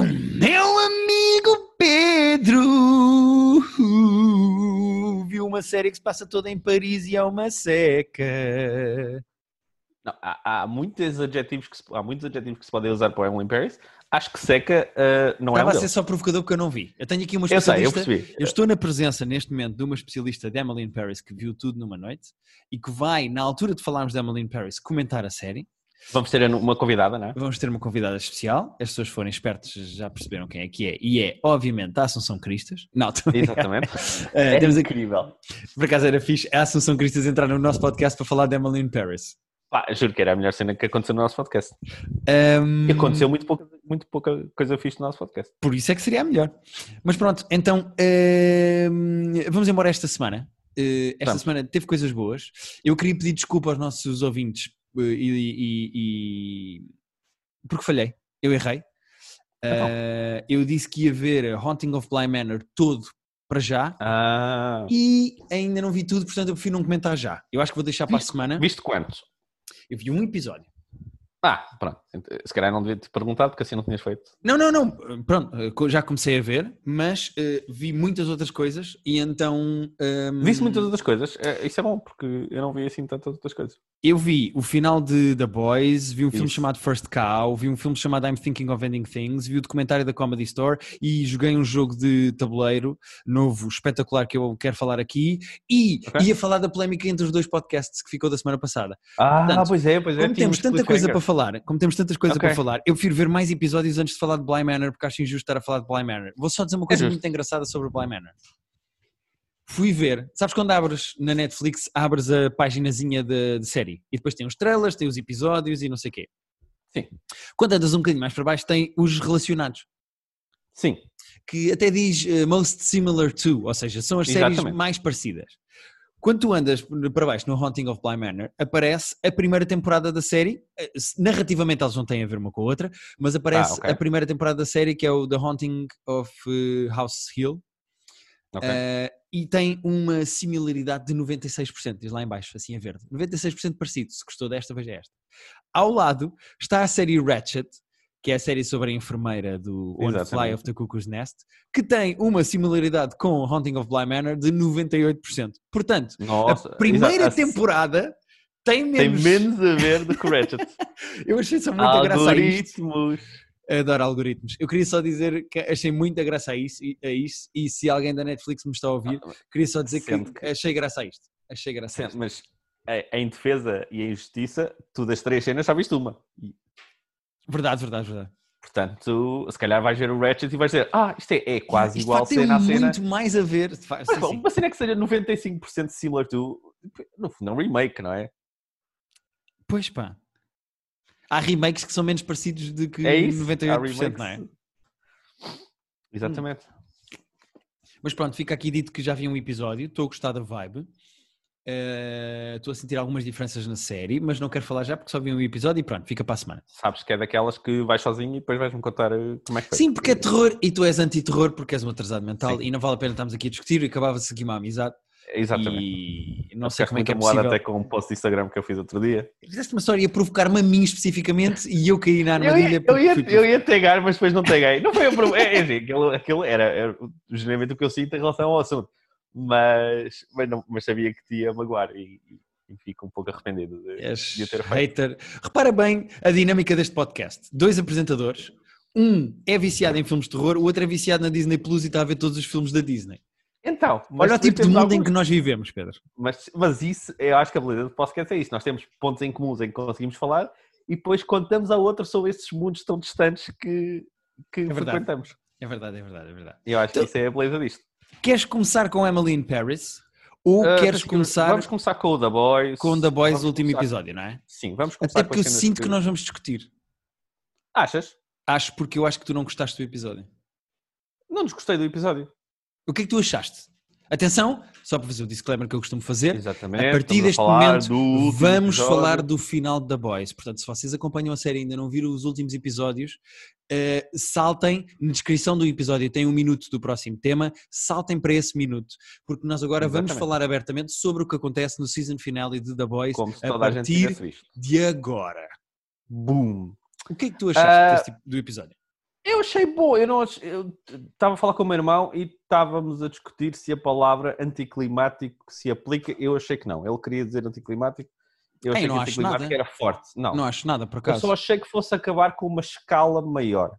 Meu amigo Pedro viu uma série que se passa toda em Paris e é uma seca. Não, há, há muitos adjetivos que se, há muitos adjetivos que se podem usar para o Emily Paris. Acho que seca uh, não Estava é um a ser deles. só provocador porque eu não vi. Eu tenho aqui uma Eu sei, eu especialista. percebi. Eu estou na presença neste momento de uma especialista de Emily Paris que viu tudo numa noite e que vai, na altura de falarmos de Emily Paris, comentar a série. Vamos ter uma convidada, não é? Vamos ter uma convidada especial. As pessoas forem espertas já perceberam quem é que é. E é, obviamente, a Assunção Cristas. Não. Exatamente. É temos incrível. por acaso era fixe, a Assunção Cristas entrar no nosso podcast para falar de Emily in Paris. Pá, juro que era a melhor cena que aconteceu no nosso podcast. E aconteceu muito pouca, muito pouca coisa fixe no nosso podcast. Por isso é que seria a melhor. Mas pronto, então vamos embora esta semana. Eh, esta Vamos. semana teve coisas boas. Eu queria pedir desculpa aos nossos ouvintes e, e- e- porque falhei, eu errei. Eh, eu disse que ia ver Haunting of Bly Manor todo para já Ah, e ainda não vi tudo, portanto eu prefiro não comentar já. Eu acho que vou deixar para a semana. viste quantos? Eu vi um episódio. Ah, pronto. Se calhar não devia te perguntar porque assim não tinhas feito. Não, não, não. Pronto, já comecei a ver, mas eh, vi muitas outras coisas e então. ehm, Viste muitas outras coisas. É, isso é bom porque eu não vi assim tantas outras coisas. Eu vi o final de The Boys, vi um filme Isso. chamado First Cow, vi um filme chamado I'm Thinking of Ending Things, vi o documentário da Comedy Store e joguei um jogo de tabuleiro novo, espetacular, que eu quero falar aqui. E Ok. ia falar da polémica entre os dois podcasts que ficou da semana passada. Ah, Portanto, pois é, pois é. Como temos tanta coisa para falar, como temos tantas coisas Ok. para falar, eu prefiro ver mais episódios antes de falar de Bly Manor, porque acho injusto estar a falar de Bly Manor. Vou só dizer uma coisa justo. muito engraçada sobre Bly Manor. Fui ver, sabes quando abres na Netflix, abres a paginazinha de, de série e depois tem os trailers, tem os episódios e não sei o quê. Sim. Quando andas um bocadinho mais para baixo, tem os relacionados, Sim, que até diz eh, most similar to, ou seja, são as séries Exatamente. mais parecidas. Quando tu andas para baixo no Haunting of Bly Manor, aparece a primeira temporada da série. eh, Narrativamente elas não têm a ver uma com a outra, mas aparece Ah, ok. a primeira temporada da série que é o The Haunting of eh, House Hill. ok. eh, e tem uma similaridade de 96%, diz lá em baixo, assim a verde. 96% parecido, se gostou desta, veja esta. Ao lado está a série Ratchet, que é a série sobre a enfermeira do One Fly of the Cuckoo's Nest, que tem uma similaridade com Haunting of Bly Manor de 98%. Portanto, Nossa, a primeira temporada tem tem menos. menos a ver do que Ratchet. Eu achei só muita graça a isto. Algoritmos. Adoro algoritmos. Eu queria só dizer que achei muita graça a isso, e- a isso e se alguém da Netflix me está a ouvir, queria só dizer que, que- achei graça a isto. Achei graça a isto. Mas eh, em defesa e em justiça, tu das três cenas já viste uma. Verdade, verdade, verdade. portanto, se calhar vais ver o Ratchet e vais dizer ah, isto é, é quase Isto igual cena a cena. muito mais a ver. Mas, sim, bom, sim. uma cena que seja 95% similar to, no fundo, é um remake, não é? Pois pá. Há remakes que são menos parecidos do que É isso. há 98%, não é? Exatamente. Mas pronto, fica aqui dito que já vi um episódio, estou a gostar da vibe. Eh, Estou a sentir algumas diferenças na série, mas não quero falar já porque só vi um episódio e pronto, fica para a semana. Sabes que é daquelas que vais sozinho e depois vais-me contar eh, como é que foi. Sim, porque é terror e tu és anti-terror porque és um atrasado mental Sim. e não vale a pena estarmos aqui a discutir e acabava-se aqui uma amizade. Exatamente. E não sei como é que é possível. até com um post de Instagram que eu fiz outro dia. Fizeste uma história a provocar-me a mim especificamente e eu caí na Eu armadilha. ia, eu, ia, eu ia mas depois não taguei. Não foi um problema. É, é, assim, aquilo, aquilo era, era geralmente o que eu sinto em relação ao assunto. Mas, mas, não, mas sabia que te ia magoar e, e- fico um pouco arrependido de, És de o ter feito. hater. Repara bem a dinâmica deste podcast. Dois apresentadores. Um é viciado em filmes de terror, o outro é viciado na Disney Plus e está a ver todos os filmes da Disney. Então, Olha o tipo de mundo em alguns- que nós vivemos, Pedro. Mas, mas isso, eu acho que a beleza do podcast é isso. Nós temos pontos em comuns em que conseguimos falar e depois contamos a outra sobre esses mundos tão distantes que, que É verdade. frequentamos. É verdade, é verdade, é verdade. Eu acho que Então- isso é a beleza disto. Queres começar com Emily in Paris ou Ah, queres que- começar Vamos começar com o The Boys. com The Boys, o último começar- episódio, não é? Sim, vamos começar Até com porque eu as cenas sinto que nós vamos discutir. Achas? Acho porque eu acho que tu não gostaste do episódio. Não desgostei do episódio. O que é que tu achaste? Atenção, só para fazer o disclaimer que eu costumo fazer, Exatamente. a partir deste falar momento vamos episódio. falar do final The Boys. Portanto, se vocês acompanham a série e ainda não viram os últimos episódios, eh, saltem, na descrição do episódio tem um minuto do próximo tema, saltem para esse minuto, porque nós agora vamos Exatamente. falar abertamente sobre o que acontece no season finale de The Boys a a partir visto. de agora. Boom. O que é que tu achaste tipo- do episódio? Eu achei boa, eu não estava a falar com o meu irmão e estávamos a discutir se a palavra anticlimático se aplica. Eu achei que não. Ele queria dizer anticlimático. Eu eu achei não que acho nada. era forte. Não, Não acho nada, por eu acaso. só achei que fosse acabar com uma escala maior.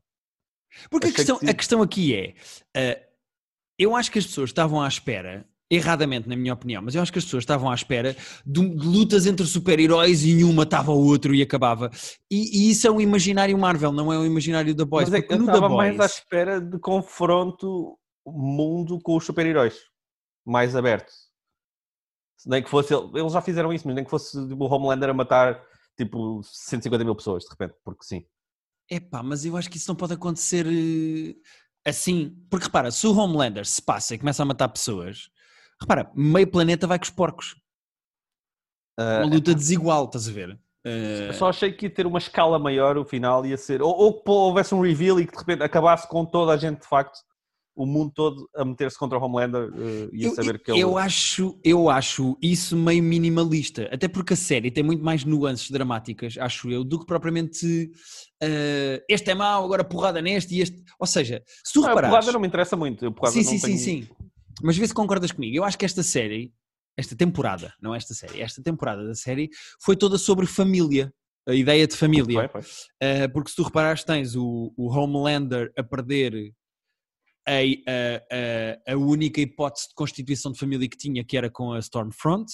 Porque a que questão, sim. a questão aqui é: eh, eu acho que as pessoas estavam à espera, erradamente, na minha opinião, mas eu acho que as pessoas estavam à espera de, lutas entre super-heróis e um matava o outro e acabava. E, e isso é um imaginário Marvel, não é um imaginário da Boys. Mas é que eu estava mais à espera de confronto mundo com os super-heróis. Mais aberto. Nem que fosse. Eles já fizeram isso, mas nem que fosse tipo, o Homelander a matar tipo 150 mil pessoas, de repente, porque sim. Epá, mas eu acho que isso não pode acontecer eh, assim. Porque repara, se o Homelander se passa e começa a matar pessoas, repara, meio planeta vai com os porcos. Ah, Uma luta desigual, estás a ver? Eu só achei que ia ter uma escala maior o final, ia ser. Ou, ou que houvesse um reveal e que de repente acabasse com toda a gente, de facto, o mundo todo a meter-se contra o Homelander eh, e a Eu, saber que eu, ele. eu acho, eu acho isso meio minimalista, até porque a série tem muito mais nuances dramáticas, acho eu, do que propriamente eh, este é mau, agora porrada neste e este. Ou seja, se tu Não, a reparares. porrada não me interessa muito. A sim, não sim, tenho- sim, sim. Mas vê se concordas comigo. Eu acho que esta série, esta temporada, não esta série, esta temporada da série foi toda sobre família, a ideia de família. Foi, foi. Uh, porque se tu reparares, tens o, o Homelander a perder a, a, a, a única hipótese de constituição de família que tinha, que era com a Stormfront.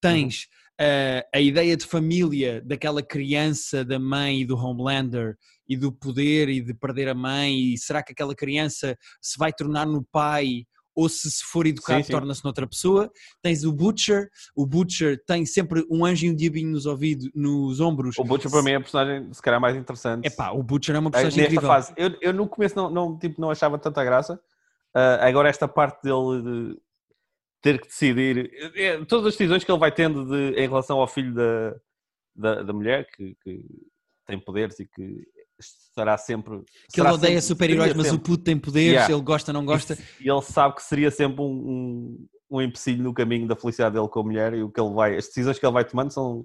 Tens uh, a ideia de família daquela criança, da mãe e do Homelander e do poder e de perder a mãe. E será que aquela criança se vai tornar no pai? Ou se se for educado, torna-se noutra pessoa. Tens o Butcher. O Butcher tem sempre um anjo e um diabinho nos ouvidos, nos ombros. O Butcher para mim é a personagem, se calhar, mais interessante. Epá, o Butcher é uma Eh, personagem nesta incrível. fase. Eu, eu no começo não, não, tipo, não achava tanta graça. Ah, agora esta parte dele de ter que decidir eh, eh, todas as decisões que ele vai tendo de- em relação ao filho da, da, da mulher que, que tem poderes e que estará sempre Que ele odeia super-heróis, mas o sempre- puto tem poderes, Yeah. ele gosta, não gosta. e ele sabe que seria sempre um, um, um empecilho no caminho da felicidade dele com a mulher e o que ele vai as decisões que ele vai tomando são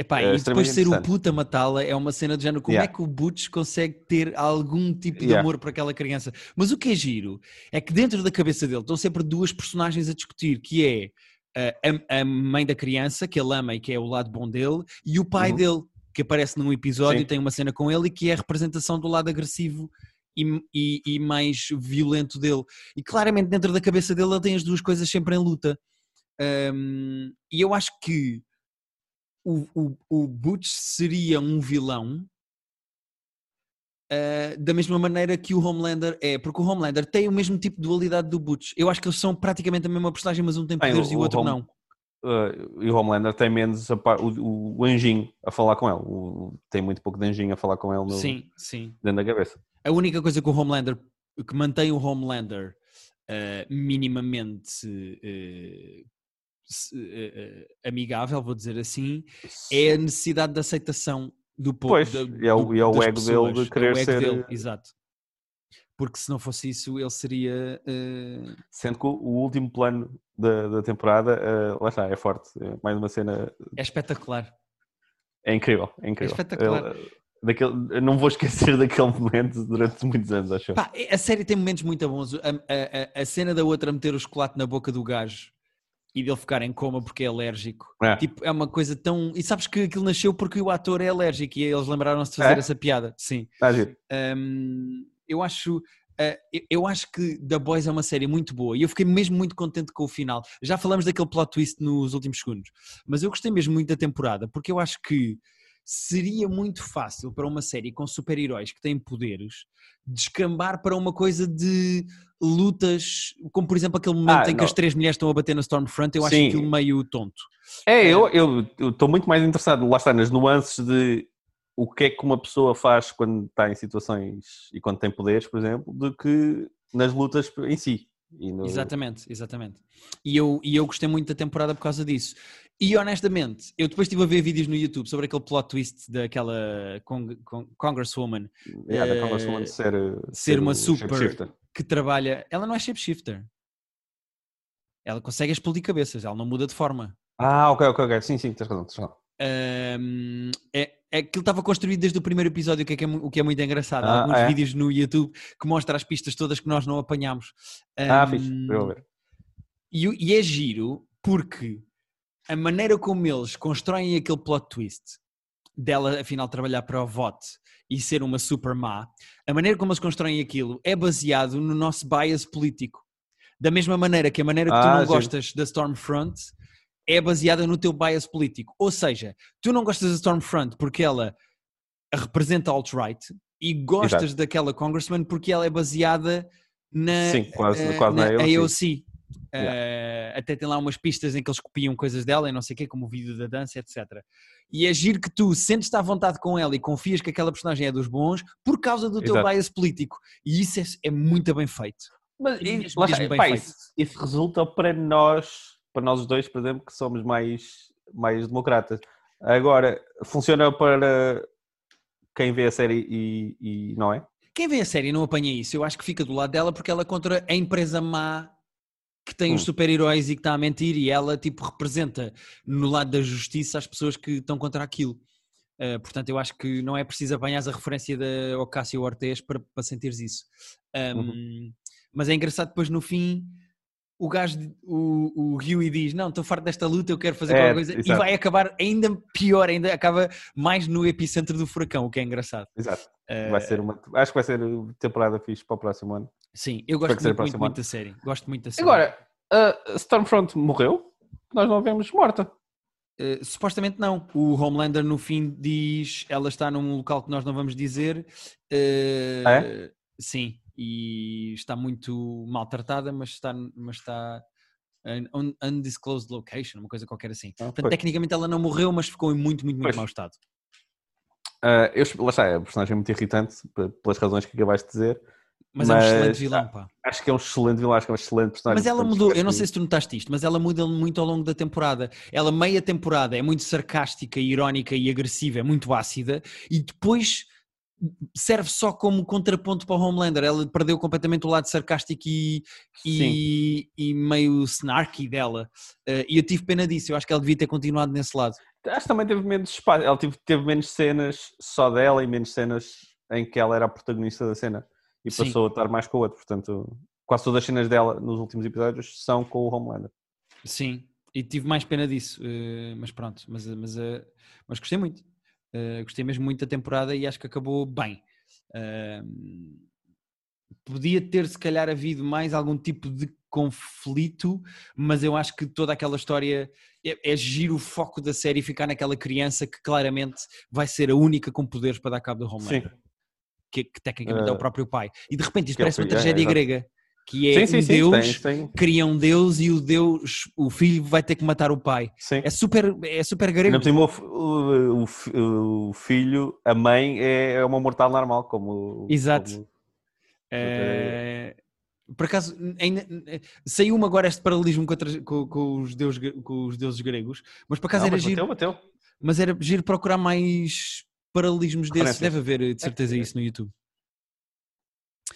Epá, É e depois de ser o interessante. puto a matá-la é uma cena de género. Como Yeah. é que o Butch consegue ter algum tipo de Yeah. amor por aquela criança? Mas o que é giro é que dentro da cabeça dele estão sempre duas personagens a discutir, que é uh, a, a mãe da criança, que ele ama e que é o lado bom dele, e o pai Uhum. dele, que aparece num episódio, Sim. tem uma cena com ele e que é a representação do lado agressivo e, e- e mais violento dele. E claramente dentro da cabeça dele ele tem as duas coisas sempre em luta. Um, e eu acho que o, o, o Butch seria um vilão uh, da mesma maneira que o Homelander é, porque o Homelander tem o mesmo tipo de dualidade do Butch. Eu acho que eles são praticamente a mesma personagem, mas um tem Bem, poderes e o o outro Home- não. Uh, e o Homelander tem menos par- o, o- anjinho a falar com ele. O- tem muito pouco de anjinho a falar com ele no- Sim, sim. dentro da cabeça. A única coisa que o Homelander, que mantém o Homelander uh, minimamente uh, amigável, vou dizer assim, é a necessidade de aceitação do povo. Pois, da- e é o- do- e é o ego dele de pessoas. querer é ser- dele, exato. Porque se não fosse isso, ele seria. uh, Sendo que o, último plano da, da temporada, uh, lá está, é forte. É mais uma cena. é espetacular. É incrível. É incrível. espetacular. Ele- daquele, não vou esquecer daquele momento durante muitos anos, acho. Pá, a série tem momentos muito bons. A, a- a- cena da outra meter o chocolate na boca do gajo e dele ficar em coma porque é alérgico. É. Tipo, é uma coisa tão. E sabes que aquilo nasceu porque o ator é alérgico e eles lembraram-se de fazer É? essa piada. Sim. Está a giro. Hum, eu acho. uh, eu- acho que The Boys é uma série muito boa e eu fiquei mesmo muito contente com o final. Já falamos daquele plot twist nos últimos segundos, mas eu gostei mesmo muito da temporada porque eu acho que seria muito fácil para uma série com super-heróis que têm poderes descambar para uma coisa de lutas, como por exemplo aquele momento Ah, em que não. as três mulheres estão a bater na Stormfront, eu acho Sim. aquilo meio tonto. É, eu eu estou muito mais interessado, lá está, nas nuances de o que é que uma pessoa faz quando está em situações e quando tem poderes, por exemplo, do que nas lutas em si. No- Exatamente, exatamente. E eu, e eu gostei muito da temporada por causa disso. E honestamente, eu depois estive a ver vídeos no YouTube sobre aquele plot twist daquela con- con- Congresswoman Yeah, da eh, Congresswoman ser, ser uma super- que trabalha. Ela não é shapeshifter. Ela consegue explodir cabeças, ela não muda de forma. Ah, ok, ok, ok. Sim, sim, tens razão. Tens razão. É, é aquilo estava construído desde o primeiro episódio, o que é, que é o que é muito engraçado. Há Ah, alguns é? vídeos no YouTube que mostram as pistas todas que nós não apanhámos. Ah, Ahm, fixe. Vou ver. e, e é giro porque a maneira como eles constroem aquele plot twist dela afinal trabalhar para o VOT e ser uma super má, a maneira como eles constroem aquilo é baseado no nosso bias político. Da mesma maneira que a maneira que tu Ah, não giro. gostas da Stormfront é baseada no teu bias político. Ou seja, tu não gostas da Stormfront porque ela representa alt-right e gostas Exato. daquela congressman porque ela é baseada na, Sim, quase, eh, quase na, na AOC. AOC. Yeah. Eh, até tem lá umas pistas em que eles copiam coisas dela e não sei o quê, como o vídeo da dança, etc. E é giro que tu sentes-te à vontade com ela e confias que aquela personagem é dos bons por causa do teu Exato. bias político. E isso é, é muito bem feito. Mas E e- lá bem pá, feito. isso, isso resulta para nós, para nós os dois, por exemplo, que somos mais, mais democratas. Agora, funciona para quem vê a série e, e não é? Quem vê a série e não apanha isso, eu acho que fica do lado dela porque ela é contra a empresa má que tem os Hum. super-heróis e que está a mentir e ela tipo representa no lado da justiça as pessoas que estão contra aquilo. Uh, portanto, eu acho que não é preciso apanhar a referência da Ocasio Ortez para, para sentires isso. Um, Uhum. Mas é engraçado depois no fim o gajo, o, o Huey diz, não, estou farto desta luta, eu quero fazer É, qualquer coisa e exato. vai acabar ainda pior, ainda acaba mais no epicentro do furacão, o que é engraçado. Exato. Uh, Vai ser uma, acho que vai ser temporada fixe para o próximo ano. Sim, eu gosto muito, muito, muito da série. Gosto muito da série. Agora, a Stormfront morreu? Nós não a vemos morta. Uh, supostamente não. O Homelander no fim diz ela está num local que nós não vamos dizer. Uh, Ah, é? Sim, e está muito maltratada, mas está, mas está un- undisclosed location, uma coisa qualquer assim. Ah, Portanto, tecnicamente ela não morreu, mas ficou em muito, muito, muito Pois. mau estado. Ah, eu, lá está, é um personagem muito irritante, pelas razões que acabaste de dizer. Mas, é um Mas, excelente vilão, pá. Acho que é um excelente vilão, acho que é um excelente personagem. Mas ela mudou, eu não sei se tu notaste isto, mas ela muda muito ao longo da temporada. Ela, meia temporada, é muito sarcástica, irónica e agressiva, é muito ácida, e depois serve só como contraponto para o Homelander. Ela perdeu completamente o lado sarcástico e, e, e meio snarky dela. Eh, e eu tive pena disso, eu acho que ela devia ter continuado nesse lado. Acho que também teve menos espaço. Ela teve, teve menos cenas só dela e menos cenas em que ela era a protagonista da cena. E Sim. passou a estar mais com o outro. Portanto, quase todas as cenas dela nos últimos episódios são com o Homelander. Sim, e tive mais pena disso, eh, mas pronto, mas, mas, eh, mas gostei muito. Eh, gostei mesmo muito da temporada e acho que acabou bem. Ahm, podia ter, se calhar, havido mais algum tipo de conflito, mas eu acho que toda aquela história é, é giro o foco da série ficar naquela criança que claramente vai ser a única com poderes para dar cabo do Homelander. Que, que tecnicamente é o Eh, próprio pai. E de repente isto é parece uma é, tragédia exato. grega, que é sim, sim, um sim. deus Tem, tem, cria um deus e o deus, o filho vai ter que matar o pai. sim. É super, é super grego. Por cima, o o, o fi- o filho, a mãe, é é uma mortal normal, como. Exato. como- É, Por acaso, ainda, saiu uma agora este paralelismo com, com- com os deuses, gre- com os deuses gregos, mas por acaso Não, era mas giro, bateu, bateu. mas era giro procurar mais paralelismos desses. Deve haver, de certeza, é. isso no YouTube.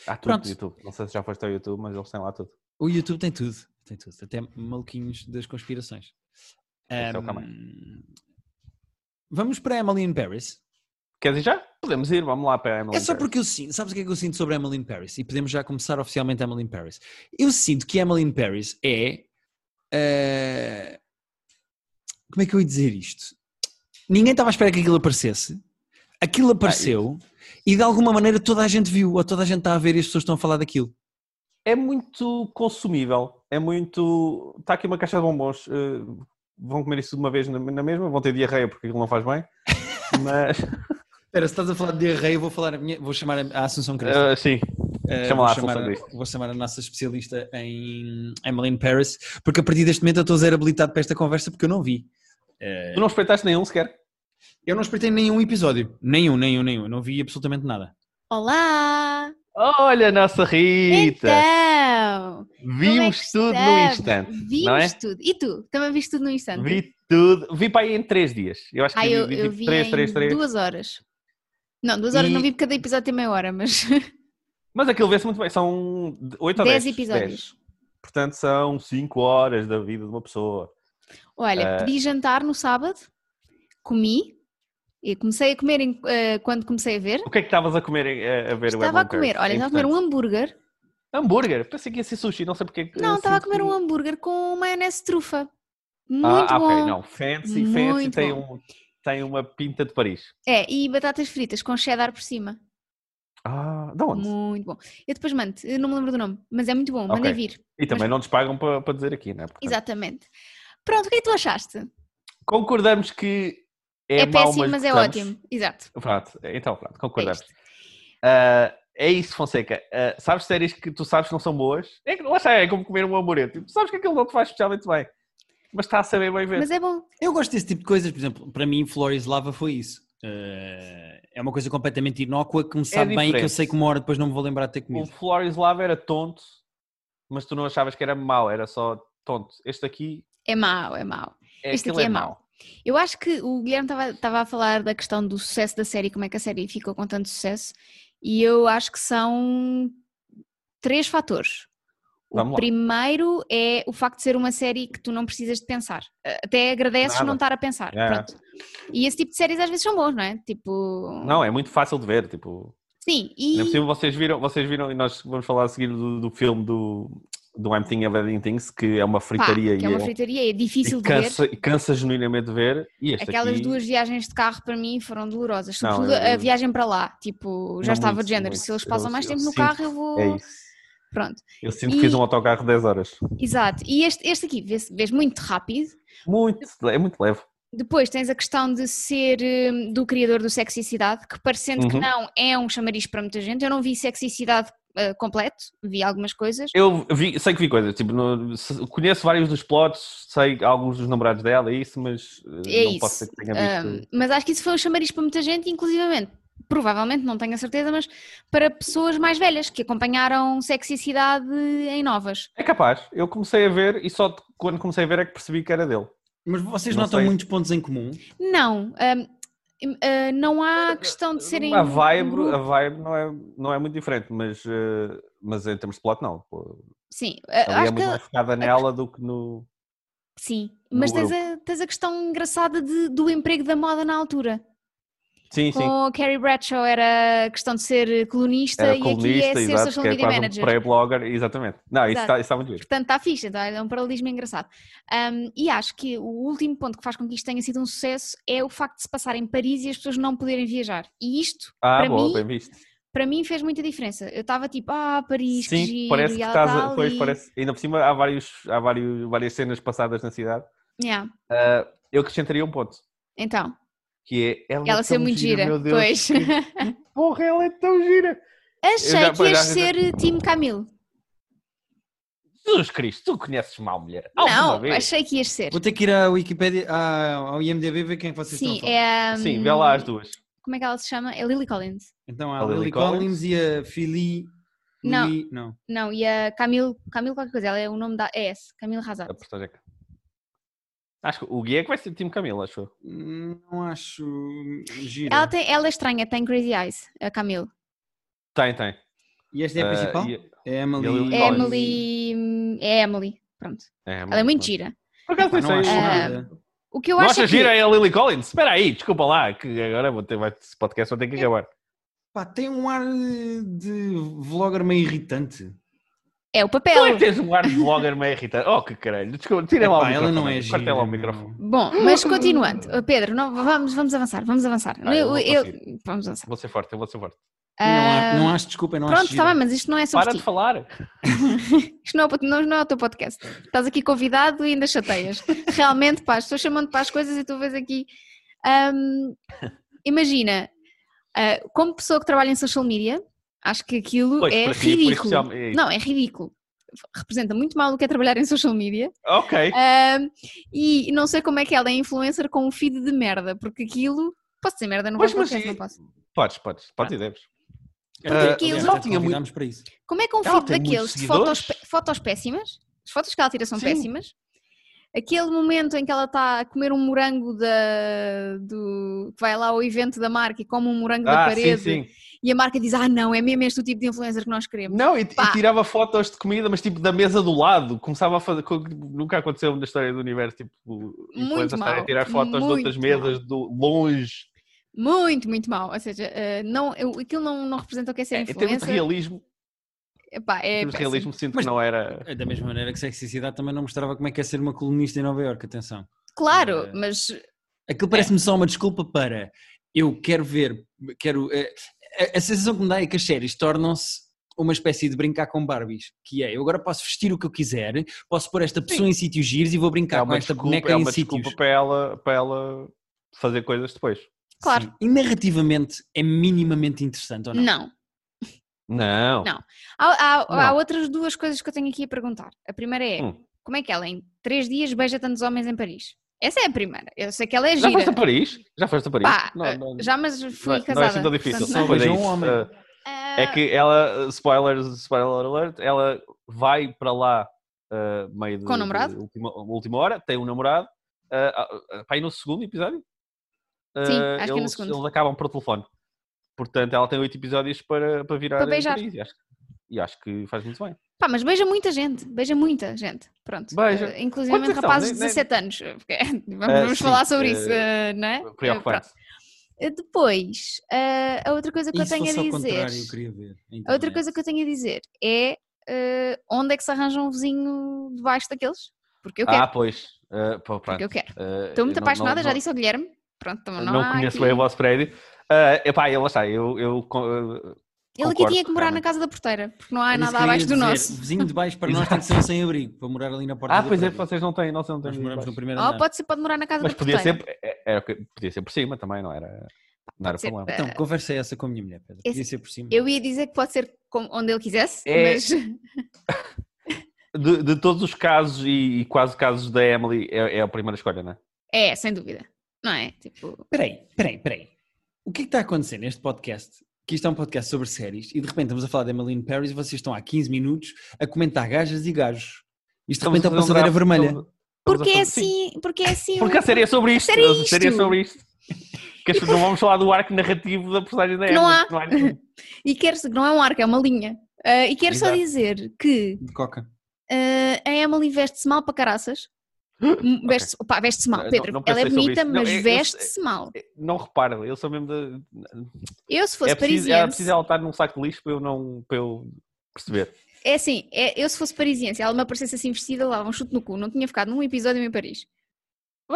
Há tudo Pronto. no YouTube. Não sei se já foste ao YouTube, mas eles têm lá tudo. O YouTube tem tudo, tem tudo, até maluquinhos das conspirações. É o Ahm, caminho. vamos para Emily in Paris. Quer dizer, já? Podemos ir, vamos lá para a Emily É só Paris. porque eu sinto, sabes o que é que eu sinto sobre Emily in Paris? E podemos já começar oficialmente Emily in Paris. Eu sinto que Emily in Paris é. eh, como é que eu ia dizer isto? Ninguém estava à espera que aquilo aparecesse. Aquilo apareceu e de alguma maneira toda a gente viu, ou toda a gente está a ver e as pessoas estão a falar daquilo. É muito consumível. É muito. Está aqui uma caixa de bombons. eh, vão comer isso de uma vez na, na mesma, vão ter diarreia porque aquilo não faz bem. Mas. Espera, se estás a falar de diarreia, eu vou, falar a minha, vou chamar a Assunção Crespo. eh, sim. Uh, Chama vou, lá a chamar, Assunção a- vou chamar a nossa especialista em Emily in Paris, porque a partir deste momento eu estou zero habilitado para esta conversa porque eu não vi. Uh, Tu não respeitaste nenhum sequer. Eu não espreitei nenhum episódio. Nenhum, nenhum, nenhum. Eu não vi absolutamente nada. Olá! Olha, nossa Rita! Então! é Vimos que tudo num instante. Vimos não é? tudo. E tu? Também viste tudo num instante? Vi tudo. Vi para aí em três dias. Eu acho que Ah, vi, eu, vi, eu tipo vi 3, em 3, 3. duas horas. Não, duas horas E- não vi porque cada episódio tem meia hora, mas Mas aquilo vê-se muito bem. São 8 ou 10 dez episódios. Portanto, são 5 horas da vida de uma pessoa. Olha, Eh, pedi jantar no sábado Comi. E comecei a comer em- eh, quando comecei a ver. O que é que estavas a comer a, a ver o Estava a comer, olha, É estava a comer um hambúrguer. Hambúrguer? Pensei que ia ser sushi, não sei porque. é Não, estava a comer um hambúrguer com maionese trufa. Muito ah, bom. ok, não. Fancy, fancy Muito tem, bom. um, tem uma pinta de Paris. É, e batatas fritas com cheddar por cima. Ah, de onde? Muito bom. Eu depois mando, eu não me lembro do nome, mas é muito bom, mandei Ok. vir. E também não nos pagam para, para dizer aqui, não é? Portanto, Exatamente. Pronto, o que é que tu achaste? Concordamos que é, É, mau, péssimo, mas é gostamos. ótimo. Exato. Pronto, então pronto, concordamos. isto. Ah, é isso, Fonseca. Ah, sabes séries que tu sabes que não são boas? É que lá está, é como comer um hambúrguer. Tipo, sabes que aquilo não te faz especialmente bem. Mas está a saber bem ver. Mas é bom. Eu gosto desse tipo de coisas, por exemplo, para mim Flores Lava foi isso. Eh, é uma coisa completamente inócua que me sabe bem e que eu sei que uma hora depois não me vou lembrar de ter O comido. Floris Lava era tonto, mas tu não achavas que era mau, era só tonto. Este aqui É mau, é mau. é Este aqui é mau. Eu acho que o Guilherme estava- a falar da questão do sucesso da série, como é que a série ficou com tanto sucesso, e eu acho que são três fatores. O primeiro é o facto de ser uma série que tu não precisas de pensar. Até agradeces Nada. não estar a pensar. É. Pronto. E esse tipo de séries às vezes são bons, não é? Tipo. Não, é muito fácil de ver. Tipo, Sim, Ainda por e. cima, vocês viram, vocês viram, e nós vamos falar a seguir do, do filme do, do I'm Thinking of Ending Things, que é uma pá, fritaria que e, é uma é- fritaria, é difícil de ver. cansa, e cansa genuinamente de ver. E Aquelas aqui, duas viagens de carro para mim foram dolorosas, Não, eu- a viagem para lá. Tipo, já Não, estava muito, de género. muito. Se eles passam Eu- mais eu tempo no carro, eu vou. É isso. Pronto, Eu sinto E- que fiz um autocarro de 10 horas. exato. E este, este aqui vês, vês muito rápido. Muito, é muito leve. Depois tens a questão de ser hum, do criador do Sexicidade, que parecendo que Uhum. não é um chamariz para muita gente. Eu não vi Sexicidade uh, completo, vi algumas coisas. Eu vi, sei que vi coisas, tipo, no- conheço vários dos plots, sei alguns dos namorados dela, é isso, mas eh, É não isso. posso ser que tenha visto. Mas acho que isso foi um chamariz para muita gente, inclusivamente, provavelmente, não tenho a certeza, mas para pessoas mais velhas que acompanharam Sexicidade em novas. É capaz, eu comecei a ver e só quando comecei a ver é que percebi que era dele. Mas vocês Não notam sei. muitos pontos em comum? Não, hum, uh, não há questão de serem. A vibe, a vibe não, é, não é muito diferente, mas, eh, mas em termos de plot, não. Sim, uh, é acho muito que mais focada nela do que no. sim, no mas tens a, tens a questão engraçada de- do emprego da moda na altura. Sim, sim. Com a Carrie Bradshaw era questão de ser colunista Era e aqui é colunista, ser exato, social que é media um manager. pré-blogger, exatamente. Não, isso está, isso está muito bem. Portanto, está fixe, então é um paralelismo engraçado. Um, e acho que o último ponto que faz com que isto tenha sido um sucesso é o facto de se passar em Paris e as pessoas não poderem viajar. E isto, Ah, para boa, mim, bem visto. para mim, fez muita diferença. Eu estava tipo, ah, Paris, que Sim, giro, parece e que estás. está A, pois, ali. parece, ainda por cima há, vários, há vários, várias cenas passadas na cidade. Yeah. Ah, eu acrescentaria um ponto, então, que é ela, ela é ser tão muito gira, meu Deus. pois. que Porra, ela é tão gira. Achei já- que ias já- ser Tim Camille. Jesus Cristo, tu conheces mal, mulher. Alguma Não, vez? achei que ias ser. Vou ter que ir à Wikipedia, à- ao IMDB ver quem é que vocês Sim, estão a falar. é. Sim, hum, vê lá as duas. Como é que ela se chama? É Lily Collins. Então há A a Lily Lily Collins. Collins e a Philly... Não. Lily- não. Não, e a Camille, Camille qualquer coisa, ela é o nome da. É esse, Camille Hazard. A personagem. Acho que o guia é que vai ser Tim Camilo, acho eu. Não acho gira. Ela, tem, ela é estranha, tem crazy eyes, a Camille. Tem, tem. E esta é a Ah, principal? e- É a e a Emily... Lily É. Emily. É Emily, pronto. É, Ela é muito gira. Por acaso nem não sei. acho nada. O que eu Não acho achas é que. gira a Lily Collins? Espera aí, desculpa lá, que agora vou ter, vai, esse podcast vai ter que acabar. Pá, tem um ar de vlogger meio irritante. É o Tu é papel. que tens um ar de vlogger meio irritante. Oh, que caralho, desculpa, tira lá o microfone. ela não é gira. Corta lá o microfone. Bom, mas continuando. Uh, Pedro, não, vamos, vamos avançar, vamos avançar. Ah, eu Eu- vamos avançar. Vou ser forte, eu vou ser forte. Não, há- Ah, não acho, desculpa, não Pronto, acho está gira. bem, mas isto não é sobre Para ti. de falar. Isto não é, o, não, não é o teu podcast. Estás aqui convidado e ainda chateias. Realmente, pá, estou chamando para as coisas e tu vês aqui. Ahm, imagina, ah, como pessoa que trabalha em social media, acho que aquilo Pois, é ti, ridículo. é. Não, é ridículo. Representa muito mal o que é trabalhar em social media. Ok. E não sei como é que ela é influencer com um feed de merda, porque aquilo. Posso dizer merda no Pois, vosso mas podcast? Não posso. Podes, podes, podes e deves. Porque Ah, aquilo- até tinha muito- para isso. Como é que um feed daqueles de fotos, fotos péssimas, as fotos que ela tira são Sim. péssimas, aquele momento em que ela está a comer um morango da, do, que vai lá ao evento da marca e come um morango da Ah, sim, parede sim. E a marca diz: Ah, não, é mesmo este o tipo de influencer que nós queremos. Não, e, e tirava fotos de comida, mas tipo da mesa do lado. Começava a fazer. Nunca aconteceu na história do universo, tipo, influencers estarem a tirar fotos de outras muito mesas do longe. Muito, muito mal. Ou seja, eh, não, aquilo não, não representa o que é ser É, em termos de influencer. realismo, Epá, em é termos de realismo, sinto Mas- que não era. É Da mesma maneira que sexicidade também não mostrava como é que é ser uma colunista em Nova Iorque, atenção. Claro, É. mas Aquilo parece-me só uma desculpa para eu quero ver, quero. A, a sensação que me dá é que as séries tornam-se uma espécie de brincar com Barbies, que é eu agora posso vestir o que eu quiser, posso pôr esta pessoa em sítios giros e vou brincar É com uma esta desculpa, boneca é em uma sítios. desculpa para ela, para ela fazer coisas depois. Claro. Sim. E narrativamente é minimamente interessante ou não? não. Não. Não. Há, há- há Não. outras duas coisas que eu tenho aqui a perguntar. A primeira é: Hum. como é que ela em três dias beija tantos homens em Paris? Essa é a primeira. Eu sei que ela é Já gira. foste a Paris? Já foste a Paris? Pá, Não, eh, não- já, mas não fui é- não casada. é assim tão difícil. portanto, Não, pois é um homem. Uh, É que ela, spoilers, spoiler alert, ela vai para lá uh, meio de, Com o namorado? de última, última hora, tem um namorado, uh, uh, ir no segundo episódio. Sim, uh, acho que é no eles, segundo. eles acabam por telefone. Portanto, ela tem oito episódios para, para virar Para beijar. Paris, acho, e acho que faz muito bem. Pá, mas beija muita gente. Beija muita gente. Pronto. Beija. Eh, inclusive é rapazes de Nem- nem- 17 anos. porque- vamos Ah, vamos sim, falar sobre eh, isso, não é? Preocupante. Depois, a outra coisa que eu Isso tenho a dizer. contrário, eu queria ver. A outra coisa que eu tenho a dizer é onde é que se arranja um vizinho debaixo daqueles? Porque eu quero. Ah, pois. uh, pô, pronto. porque eu quero. Uh, Estou muito eu não- apaixonada, não- já não- disse ao Guilherme. Pronto, também não, Não, há conheço aqui- bem o vosso prédio. Uh, epá, e lá está, eu, eu Ele aqui tinha que morar na casa da porteira, porque não há isso nada abaixo do dizer. nosso. Vizinho de baixo para nós tem que ser um sem-abrigo, para morar ali na porta Ah, pois é, vocês não têm, nós não Nós temos. moramos no primeiro Oh, andar. pode ser, pode morar na casa Mas da podia porteira. ser, é- era, que- podia ser por cima também, não era, não era ser, problema. Então, conversa é essa com a minha mulher, Pedro. Esse- Podia ser por cima. Eu ia dizer que pode ser onde ele quisesse, É- mas De, de todos os casos e, e quase casos da Emily, é, é a primeira escolha, não é? é, sem dúvida. Não é? Tipo, Peraí, peraí, peraí. O que é que está a acontecer neste podcast? Que isto é um podcast sobre séries e de repente estamos a falar de Emily in Paris e vocês estão há 15 minutos a comentar gajas e gajos. Isto de repente é uma um passadeira vermelha. porque é assim, porque é assim. Porque a série é sobre isto. A série é A série é isto. sobre isto. Que não vamos falar do arco narrativo da personagem da não Emily. há. Não há. E quero, não é um arco, é uma linha. Ah, e quero só Exato. dizer que De coca. ah, a Emily veste-se mal para caraças. Veste-se pá, veste-se mal, Não- Pedro. não Ela é bonita. Não, mas é- veste-se mal. Não repara, eu sou mesmo de. Eu, se fosse É preciso, é parisiense, preciso ela estar num saco de lixo para eu, não, para eu perceber. é assim, é- eu se fosse parisiense, ela me aparecesse assim vestida, lá, um chute no cu, não tinha ficado num episódio em Paris.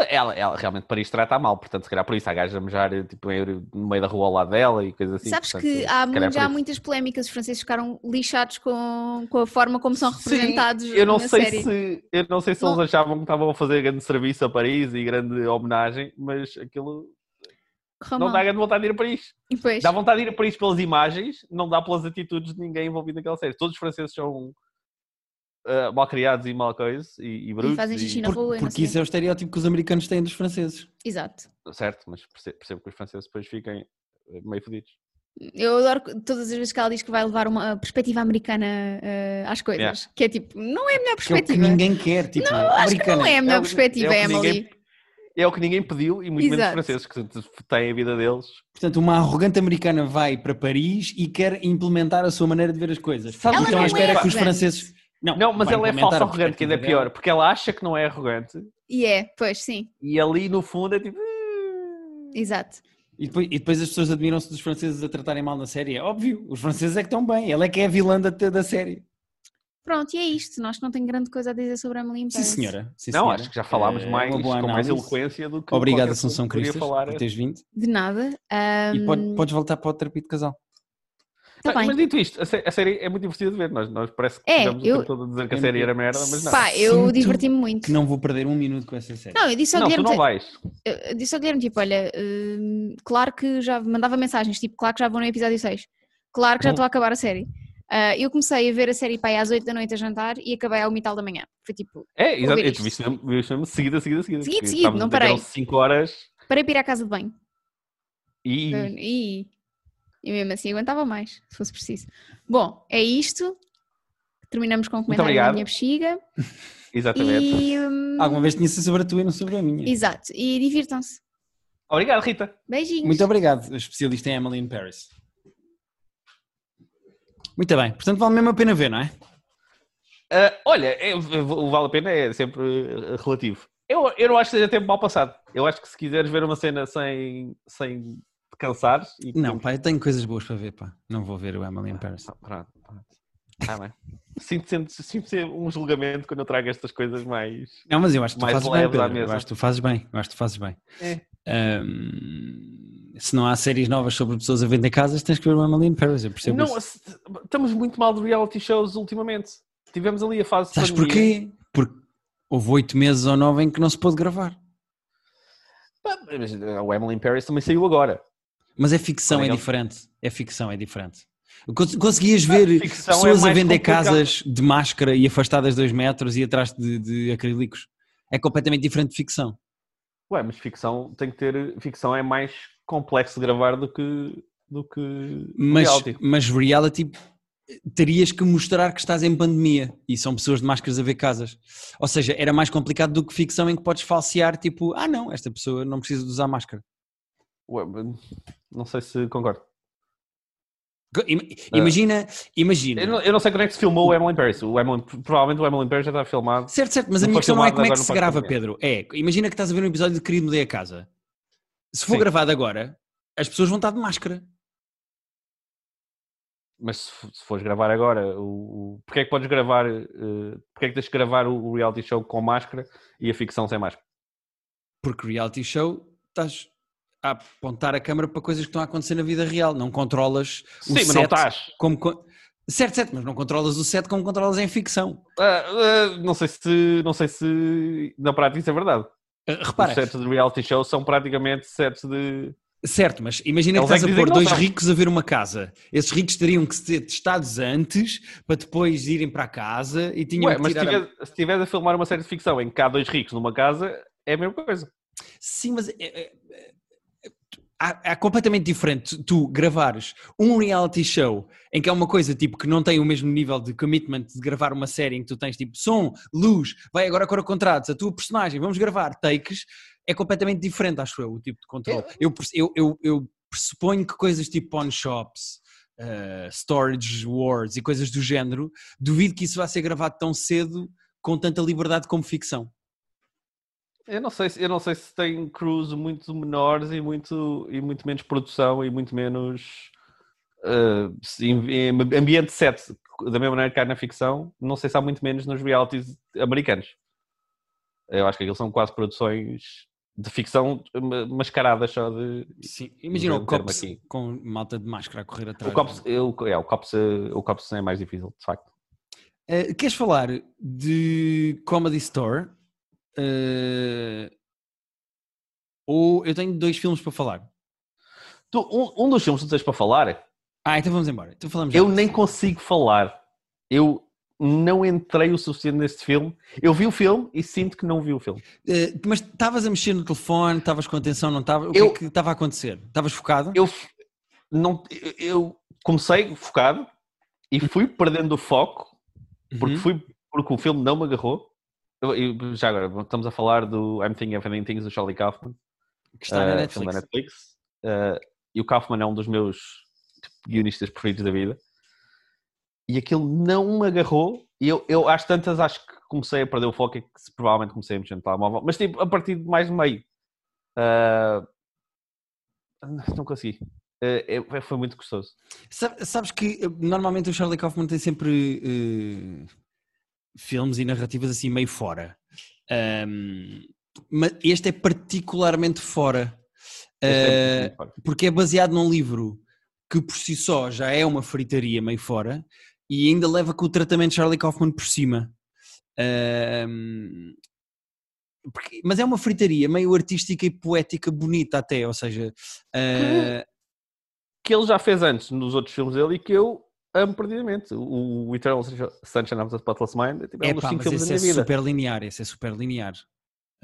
Ela, ela realmente Paris trata mal, portanto, se calhar por isso há gajas a mejar tipo, no meio da rua ao lado dela e coisas assim. Sabes portanto, que há, é já há muitas polémicas, os franceses ficaram lixados com, com a forma como são Sim, representados eu não sei série. se eu não sei se Não. eles achavam que estavam a fazer grande serviço a Paris e grande homenagem, mas aquilo Correu não mal. dá grande vontade de ir a Paris. Depois, Dá vontade de ir a Paris pelas imagens, não dá pelas atitudes de ninguém envolvido naquela série. Todos os franceses são ah, mal criados e mal coisas e, e brutos. fazem xixi na Por- rua e porque sei isso é o estereótipo que os americanos têm dos franceses. Exato. Certo, mas percebo, percebo que os franceses depois fiquem eh, meio fodidos. Eu adoro todas as vezes que ela diz que vai levar uma perspectiva americana eh, às coisas, Yeah. que é tipo, não é a melhor Que é o que perspectiva. ninguém quer. Tipo, Não, acho que americana. não é a melhor o- perspectiva, é o que Emily. ninguém- É o que ninguém pediu e muito menos os Exato. franceses, que têm a vida deles. Portanto, uma arrogante americana vai para Paris e quer implementar a sua maneira de ver as coisas. Sabes E o estão que à é espera que os franceses. Não, mas vai ela é falsa arrogante, que ainda é pior, porque ela acha que não é arrogante E é, pois sim, e ali no fundo é tipo. exato. E depois, e depois as pessoas admiram-se dos franceses a tratarem mal na série. É óbvio, os franceses é que estão bem. Ela é que é a vilã da, da série. Pronto, e é isto. Nós não temos grande coisa a dizer sobre a Emily Sim, senhora. Sim, Não, senhora. acho que já falámos É mais, com mais análise. eloquência do que. Obrigado, Assunção Cristas, por teres vindo. De nada. E pode- podes voltar para o terapia de casal. Tá Ah, bem. Mas dito isto, a sé- a série é muito divertida de ver. Nós, nós parece que É, eu- todo a dizer que a série era merda, mas não. Pá, eu diverti-me muito. Que não vou perder um minuto com essa série. Não, eu disse ao Não, tu Guilherme, não vais. eu disse ao Guilherme, tipo, olha, hum, claro que já mandava mensagens, tipo, claro que já vou no episódio 6. Claro que já estou a acabar a série. Ah, eu comecei a ver a série para aí às 8 da noite a jantar e acabei ao mitad da manhã. Foi tipo, É, exato. Eu viste mesmo, viste mesmo seguida, seguida, seguida. Seguido, seguido, não parei. 5 horas parei para ir à casa de banho. e. E, e mesmo assim aguentava mais, se fosse preciso. Bom, é isto. Terminamos com o comentário da minha bexiga. Exatamente. E, hum, Alguma vez tinha sido sobre a tua e não sobre a minha. Exato. E divirtam-se. Obrigado, Rita. Beijinhos. Muito obrigado, especialista em Emily in Paris. Muito bem, portanto vale mesmo a pena ver, não é? Ah, olha, é- o vale a pena é sempre eh, relativo. Eu, eu não acho que seja tempo mal passado. Eu acho que se quiseres ver uma cena sem, sem te cansares... E Não, pá, eu tenho coisas boas para ver, pá. Não vou ver o Emily in Paris. Ah, Pronto, pronto. Tá bem. Sinto sempre, sinto sempre um julgamento quando eu trago estas coisas mais... Não, mas eu acho que tu fazes bem, Pedro. Eu acho que tu fazes bem. Eu acho que tu fazes bem. É. Ahm, se não há séries novas sobre pessoas a vender casas, tens que ver o Emily in Paris. Eu percebo Não, isso. estamos muito mal de reality shows ultimamente. Tivemos ali a fase de Sabes porquê? Porque houve oito meses ou nove em que não se pôde gravar. Mas, eh, O Emily in Paris também saiu agora. Mas é ficção, é Legal. diferente. É ficção, é diferente. Cons- Conseguias ver ficção é pessoas a mais vender complicado. casas de máscara e afastadas dois metros e atrás de, de acrílicos. É completamente diferente de ficção. Ué, mas ficção tem que ter. Ficção é mais complexo de gravar do que. Do que Mas reality. mas reality terias que mostrar que estás em pandemia e são pessoas de máscaras a ver casas. Ou seja, era mais complicado do que ficção em que podes falsear, tipo, ah não, esta pessoa não precisa de usar máscara. Não sei se concordo. Im- Imagina, imagina. Eu não, eu não sei quando é que se filmou o Emily in Paris. O Emily, provavelmente o Emily in Paris já está filmado. Certo, certo, mas a minha questão não é como é que se grava. Pedro. É, imagina que estás a ver um episódio de Querido Mudei a Casa. Se for Sim. gravado agora, as pessoas vão estar de máscara. Mas se, se fores gravar agora, o, o, porque é que podes gravar. eh, porque é que tens de gravar o, o reality show com máscara e a ficção sem máscara? Porque reality show estás a apontar a câmara para coisas que estão a acontecer na vida real. Não controlas o Sim, mas set não estás. como. co- Certo, certo, mas não controlas o set como controlas em ficção. Ah, ah, não, sei se, não sei se na prática isso é verdade. Uh, repara, Os sets de reality show são praticamente sets de. certo, mas imagina que Eles é estás que a pôr que dois ricos a ver uma casa. Esses ricos teriam que ser testados antes para depois irem para a casa e tinham Ué, que mas se tirar a- estiveres estiveres a filmar uma série de ficção em que há dois ricos numa casa, é a mesma coisa. Sim, mas é, é, é, completamente diferente tu gravares um reality show em que é uma coisa tipo que não tem o mesmo nível de commitment de gravar uma série em que tu tens tipo som, luz, vai agora agora contratos, a tua personagem, vamos gravar takes, é completamente diferente, acho eu, o tipo de controle. Eu, eu, eu, eu pressuponho que coisas tipo pawn shops, uh, storage wars e coisas do género, duvido que isso vá ser gravado tão cedo com tanta liberdade como ficção. Eu não sei se, eu não sei se tem crews muito menores e muito, e muito menos produção e muito menos em ambiente set, da mesma maneira que há na ficção, não sei se há muito menos nos realities americanos. Eu acho que aquilo são quase produções de ficção ma- mascaradas só de. Sim, imagina o Cops aqui. com malta de máscara a correr atrás. O Cops, eu, é, o, Cops, o Cops é mais difícil, de facto. Eh, queres falar de Comedy Store? Eh, ou eu tenho dois filmes para falar. Tu, um, um dos filmes que tu tens para falar, Ah, então vamos embora. Então falamos eu nem consigo falar. Eu não entrei o suficiente neste filme. Eu vi o filme e sinto que não vi o filme. Eh, mas estavas a mexer no telefone, estavas com atenção, não estavas? O Eu- que é estava a acontecer? Estavas focado? Eu, não, eu- eu comecei focado e fui perdendo o foco porque, Uhum. fui, porque o filme não me agarrou. Já agora, estamos a falar do I'm Thinking of Ending Things do Charlie Kaufman. Que está na eh, Netflix. Netflix. Eh, e o Kaufman é um dos meus tipo, guionistas preferidos da vida. E aquilo não me agarrou. E eu, eu às tantas, acho que comecei a perder o foco e que se- provavelmente comecei a mexer no telemóvel. Mas tipo, a partir de mais de meio. eh, não consegui. É- foi muito gostoso. Sa- Sabes que normalmente o Charlie Kaufman tem sempre filmes e narrativas assim meio fora. Ahm, mas este é particularmente fora. Este é muito forte. porque é baseado num livro que por si só já é uma fritaria meio fora e ainda leva com o tratamento de Charlie Kaufman por cima. Ahm, porque- mas é uma fritaria meio artística e poética bonita até, ou seja, ah, que ele já fez antes nos outros filmes dele e que eu amo perdidamente. O, o Eternal Sunshine of the Spotless Mind é, tipo, é É um dos pá, cinco mas filmes da é minha vida. super linear, esse é super linear.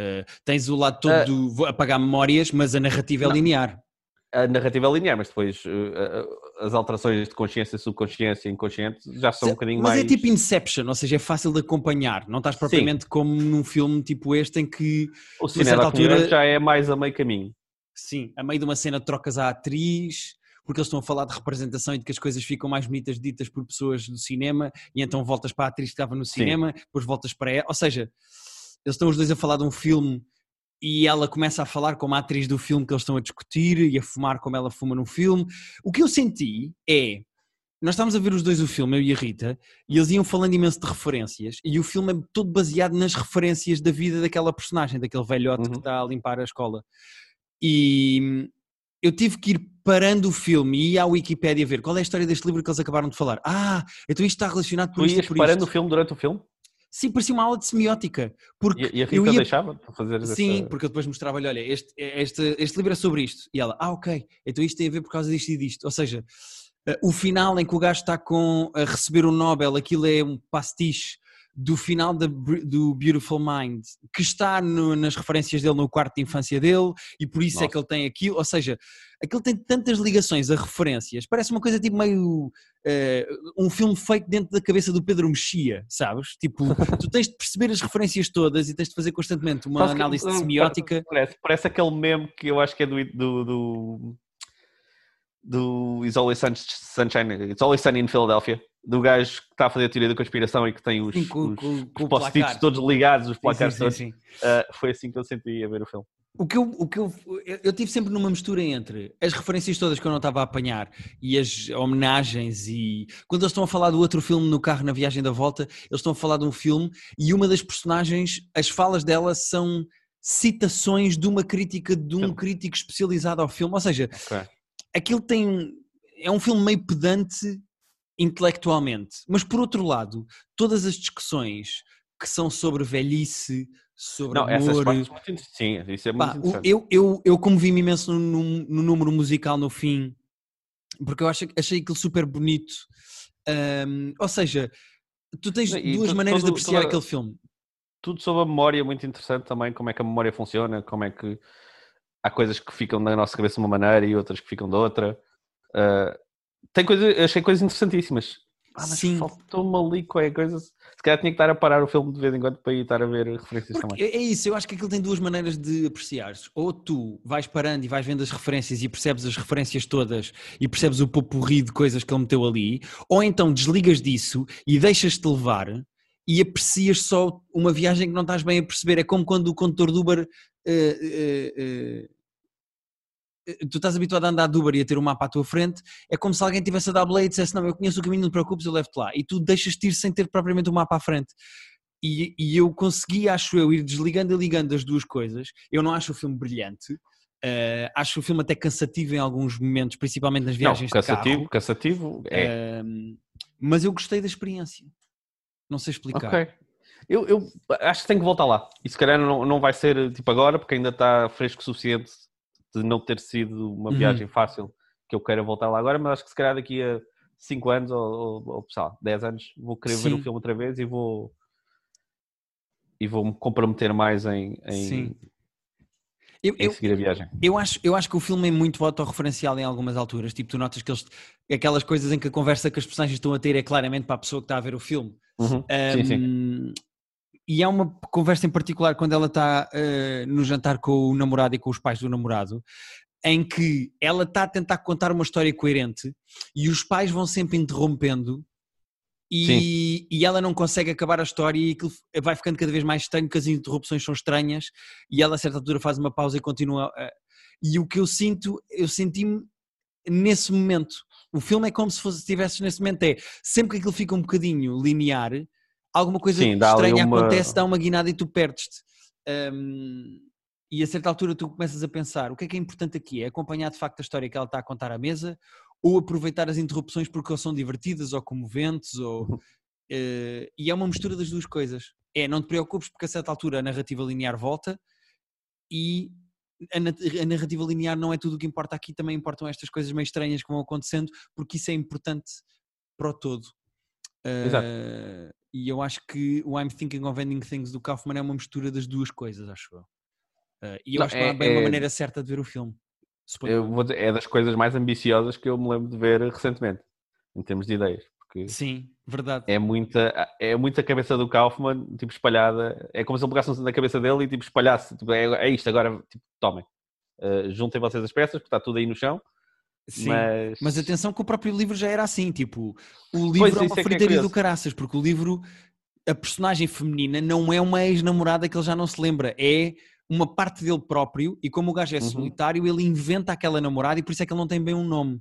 Uh, tens o lado todo Ah. do vou apagar memórias, mas a narrativa é Não. linear. A narrativa é linear, mas depois eh, eh, as alterações de consciência, subconsciência e inconsciente já são um bocadinho mas mais... é tipo Inception, ou seja, é fácil de acompanhar. Não estás propriamente como num filme tipo este em que, O cinema altura- já é mais a meio caminho. sim, a meio de uma cena trocas a atriz, porque eles estão a falar de representação e de que as coisas ficam mais bonitas ditas por pessoas do cinema, e então voltas para a atriz que estava no cinema, depois voltas para ela. Ou seja, eles estão os dois a falar de um filme e ela começa a falar como a atriz do filme que eles estão a discutir e a fumar como ela fuma no filme. O que eu senti é. Nós estávamos a ver os dois o filme, eu e a Rita, e eles iam falando imenso de referências, e o filme é todo baseado nas referências da vida daquela personagem, daquele velhote Uhum. que está a limpar a escola. E eu tive que ir parando o filme e ir à Wikipédia ver qual é a história deste livro que eles acabaram de falar. Ah, então isto está relacionado por Tu isto e ias parando o isto. filme durante o filme? Sim, parecia uma aula de semiótica. Porque E, e a eu Rita ia deixava para fazer Sim, essa... porque eu depois mostrava-lhe, olha, este, este, este livro é sobre isto. E ela, ah, ok, então isto tem a ver por causa disto e disto. Ou seja, eh, o final em que o gajo está com, a receber o Nobel, aquilo é um pastiche do final da do Beautiful Mind, que está no- nas referências dele no quarto de infância dele, e por isso é Nossa. que ele tem aquilo. Ou seja, aquilo tem tantas ligações a referências, parece uma coisa tipo meio. eh, um filme feito dentro da cabeça do Pedro Mexia, sabes? Tipo, tu tens de perceber as referências todas e tens de fazer constantemente uma que- análise hum, semiótica. Parece, parece aquele meme que eu acho que é do. do, do, do It's Always Sun- Sunshine, It's Always Sunny in Philadelphia, do gajo que está a fazer a teoria da conspiração e que tem os, Sim, com- os, com- com todos ligados, os placares sim, todos. sim, sim. Ah, foi assim que eu senti a ver o filme. O que eu, o que eu, eu- tive sempre numa mistura entre as referências todas que eu não estava a apanhar e as homenagens e quando eles estão a falar do outro filme no carro na viagem da volta, eles estão a falar de um filme e uma das personagens, as falas dela são citações de uma crítica de um Filme. crítico especializado ao filme, ou seja, Ok. aquilo tem é um filme meio pedante intelectualmente, mas por outro lado, todas as discussões que são sobre velhice, sobre Não, essas amor, partes. Sim, isso é muito Pá, interessante. eu, eu, eu comovi-me imenso no, no- número musical no fim, porque eu achei, achei aquilo super bonito. Ahm, ou seja, tu tens E duas maneiras de apreciar toda- aquele filme. Tudo sobre a memória é muito interessante também, como é que a memória funciona, como é que há coisas que ficam na nossa cabeça de uma maneira e outras que ficam de outra. Ah, tem coisas, achei coisas interessantíssimas. Ah, mas Sim. faltou-me ali qualquer coisa. Se calhar tinha que estar a parar o filme de vez em quando para ir estar a ver referências Porque também. é, é isso, eu acho que aquilo tem duas maneiras de apreciar. Ou tu vais parando e vais vendo as referências e percebes as referências todas e percebes o popurri de coisas que ele meteu ali, ou então desligas disso e deixas-te levar e aprecias só uma viagem que não estás bem a perceber. É como quando o condutor do Uber. eh, eh, eh, Tu estás habituado a andar de Uber e a ter um mapa à tua frente, é como se alguém tivesse a dar e dissesse: Não, eu conheço o caminho, não te preocupes, eu levo-te lá. E tu deixas-te ir sem ter propriamente o mapa à frente e, e eu consegui, acho eu, ir desligando e ligando as duas coisas. Eu não acho o filme brilhante, eh, acho o filme até cansativo em alguns momentos, principalmente nas Não, viagens de cansativo, carro, cansativo é. Ehm, mas eu gostei da experiência. Não sei explicar. Ok. Eu, eu acho que tenho que voltar lá. E se calhar não, não vai ser tipo agora, porque ainda está fresco o suficiente de não ter sido uma Uhum. viagem fácil que eu queira voltar lá agora, mas acho que se calhar daqui a 5 anos ou, ou, ou sei lá, 10 anos vou querer ver Sim. o filme outra vez e vou e vou-me comprometer mais em, em, Sim. Eu, seguir a viagem. eu, acho, eu acho que o filme é muito autorreferencial em algumas alturas. Tipo, tu notas que eles. Aquelas coisas em que a conversa que as personagens estão a ter é claramente para a pessoa que está a ver o filme. Uhum. Sim, sim. E há uma conversa em particular quando ela está uh, no jantar com o namorado e com os pais do namorado, em que ela está a tentar contar uma história coerente e os pais vão sempre interrompendo e, e ela não consegue acabar a história e aquilo vai ficando cada vez mais estranho porque as interrupções são estranhas e ela a certa altura faz uma pausa e continua. a- e o que eu sinto, eu senti-me nesse momento. O filme é como se fosse estivesses nesse momento, é sempre que aquilo fica um bocadinho linear, alguma coisa Sim, estranha uma- acontece, dá uma guinada e tu perdes-te. Um, e a certa altura tu começas a pensar: o que é que é importante aqui? É acompanhar de facto a história que ela está a contar à mesa ou aproveitar as interrupções porque ou são divertidas ou comoventes ou. eh, e é uma mistura das duas coisas. É, não te preocupes porque a certa altura a narrativa linear volta e a narrativa linear não é tudo o que importa aqui, também importam estas coisas meio estranhas que vão acontecendo porque isso é importante para o todo. Eh, e eu acho que o I'm Thinking of Ending Things do Kaufman é uma mistura das duas coisas, acho eu. Eh, e eu Não, acho que é- bem uma é- maneira certa de ver o filme. dizer, é das coisas mais ambiciosas que eu me lembro de ver recentemente, em termos de ideias. Porque Sim, verdade. é muita, é muita cabeça do Kaufman, tipo, espalhada. É como se ele pegasse na cabeça dele e tipo, espalhasse. Tipo, é, é isto, agora, tipo, tomem. Uh, juntem vocês as peças, porque está tudo aí no chão. Sim, mas... Mas atenção que o próprio livro já era assim, tipo, o livro Pois, é uma é é fritaria do curioso. caraças, porque o livro, a personagem feminina não é uma ex-namorada que ele já não se lembra, é uma parte dele próprio e como o gajo é Uhum. solitário, ele inventa aquela namorada e por isso é que ele não tem bem um nome.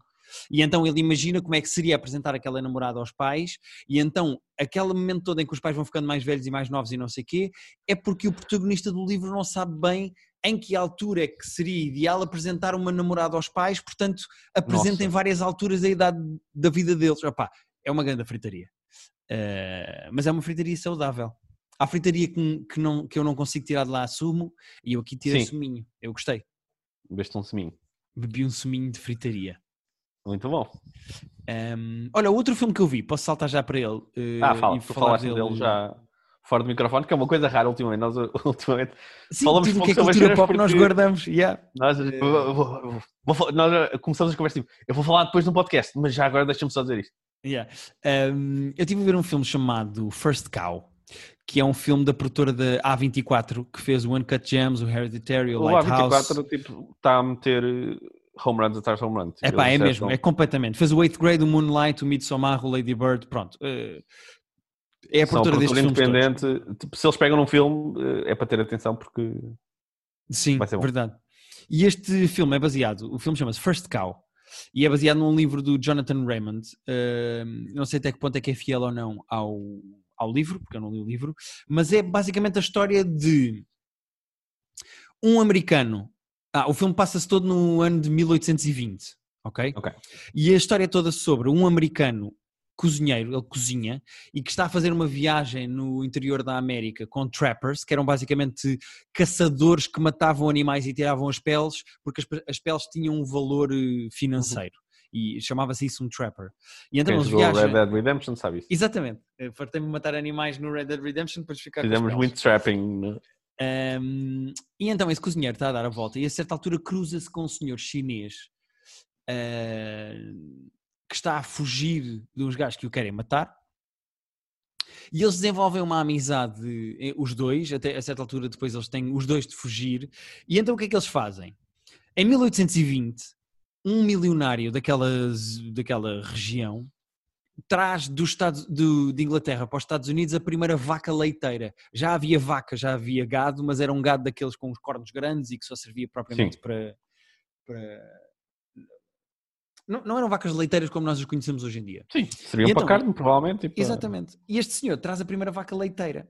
E então ele imagina como é que seria apresentar aquela namorada aos pais, e então aquele momento todo em que os pais vão ficando mais velhos e mais novos e não sei quê, é porque o protagonista do livro não sabe bem em que altura é que seria ideal apresentar uma namorada aos pais, portanto apresenta em Nossa. várias alturas da idade da vida deles. Opá, é uma grande fritaria. Eh, mas é uma fritaria saudável. Há fritaria que, que, não, que eu não consigo tirar de lá sumo e eu aqui tirei suminho. Eu gostei. Beste um seminho. Bebi um suminho de fritaria. Muito bom. Ehm, olha, outro filme que eu vi, posso saltar já para ele. eh, Ah, fala, e tu falar falaste dele já fora do microfone, que é uma coisa rara ultimamente. Nós ultimamente Sim, falamos tudo o que é cultura pop nós guardamos. yeah. Nós, Eh, vou- vou- vou- nós eh, começamos a conversa tipo, eu vou falar depois no podcast, mas já agora deixa-me só dizer isto. Yeah. Um, eu estive a ver um filme chamado First Cow, que é um filme da produtora da A24, que fez o Uncut Gems, o Hereditary, o O Lighthouse. A24 tipo, está a meter eh, home runs atrás home runs. É pá, é Eles mesmo, é completamente. Fez o 8th Grade, o Moonlight, o Midsommar, o Lady Bird, pronto. Uh, é a produtora todos. independente. Se eles pegam num filme, eh, é para ter atenção porque Sim, Vai ser bom. verdade. E este filme é baseado, o filme chama-se First Cow, e é baseado num livro do Jonathan Raymond. Uh, não sei até que ponto é que é fiel ou não ao, ao livro, porque eu não li o livro, mas é basicamente a história de um americano. Ah, o filme passa-se todo no ano de 1820, ok? Ok. E a história é toda sobre um americano cozinheiro, ele cozinha, e que está a fazer uma viagem no interior da América com trappers, que eram basicamente caçadores que matavam animais e tiravam as peles, porque as, as peles tinham um valor eh, financeiro. E chamava-se isso um trapper. E então quem eles viajam. Red Dead Redemption sabe isso. Exatamente. Eh, Fartei-me matar animais no Red Dead Redemption para ficar Fizemos muito trapping. né? Um, e então esse cozinheiro está a dar a volta e a certa altura cruza-se com um senhor chinês uh, que está a fugir de uns gajos que o querem matar. E eles desenvolvem uma amizade, eh, os dois, até a certa altura depois eles têm os dois de fugir. E então o que é que eles fazem? Em 1820, um milionário daquelas, daquela região traz do Estado, do- de Inglaterra para os Estados Unidos a primeira vaca leiteira. Já havia vaca, já havia gado, mas era um gado daqueles com os cornos grandes e que só servia propriamente para. para- Não, não eram vacas leiteiras como nós os conhecemos hoje em dia. Sim, serviam E para então- carne, provavelmente. para- Exatamente. E este senhor traz a primeira vaca leiteira.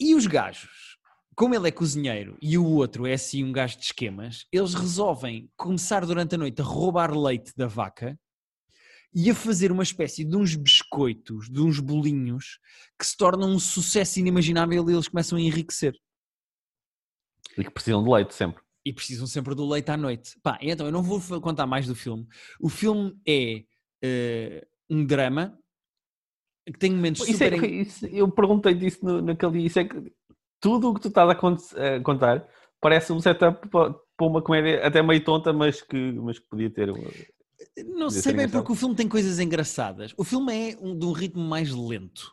E os gajos, como ele é cozinheiro e o outro é assim um gajo de esquemas, eles resolvem começar durante a noite a roubar leite da vaca e a fazer uma espécie de uns biscoitos, de uns bolinhos, que se tornam um sucesso inimaginável e eles começam a enriquecer. E que precisam de leite sempre. E precisam sempre do leite à noite. Pá, então eu não vou contar mais do filme. O filme é eh, um drama que tem momentos Isso é, super... en- isso- eu perguntei disso no, naquele dia. Isso é que tudo o que tu estás a, cont- a contar parece um setup para, para uma comédia até meio tonta, mas que, mas que podia ter. uma- Não Podia sei bem engraçado. porque o filme tem coisas engraçadas. O filme é um- de um ritmo mais lento,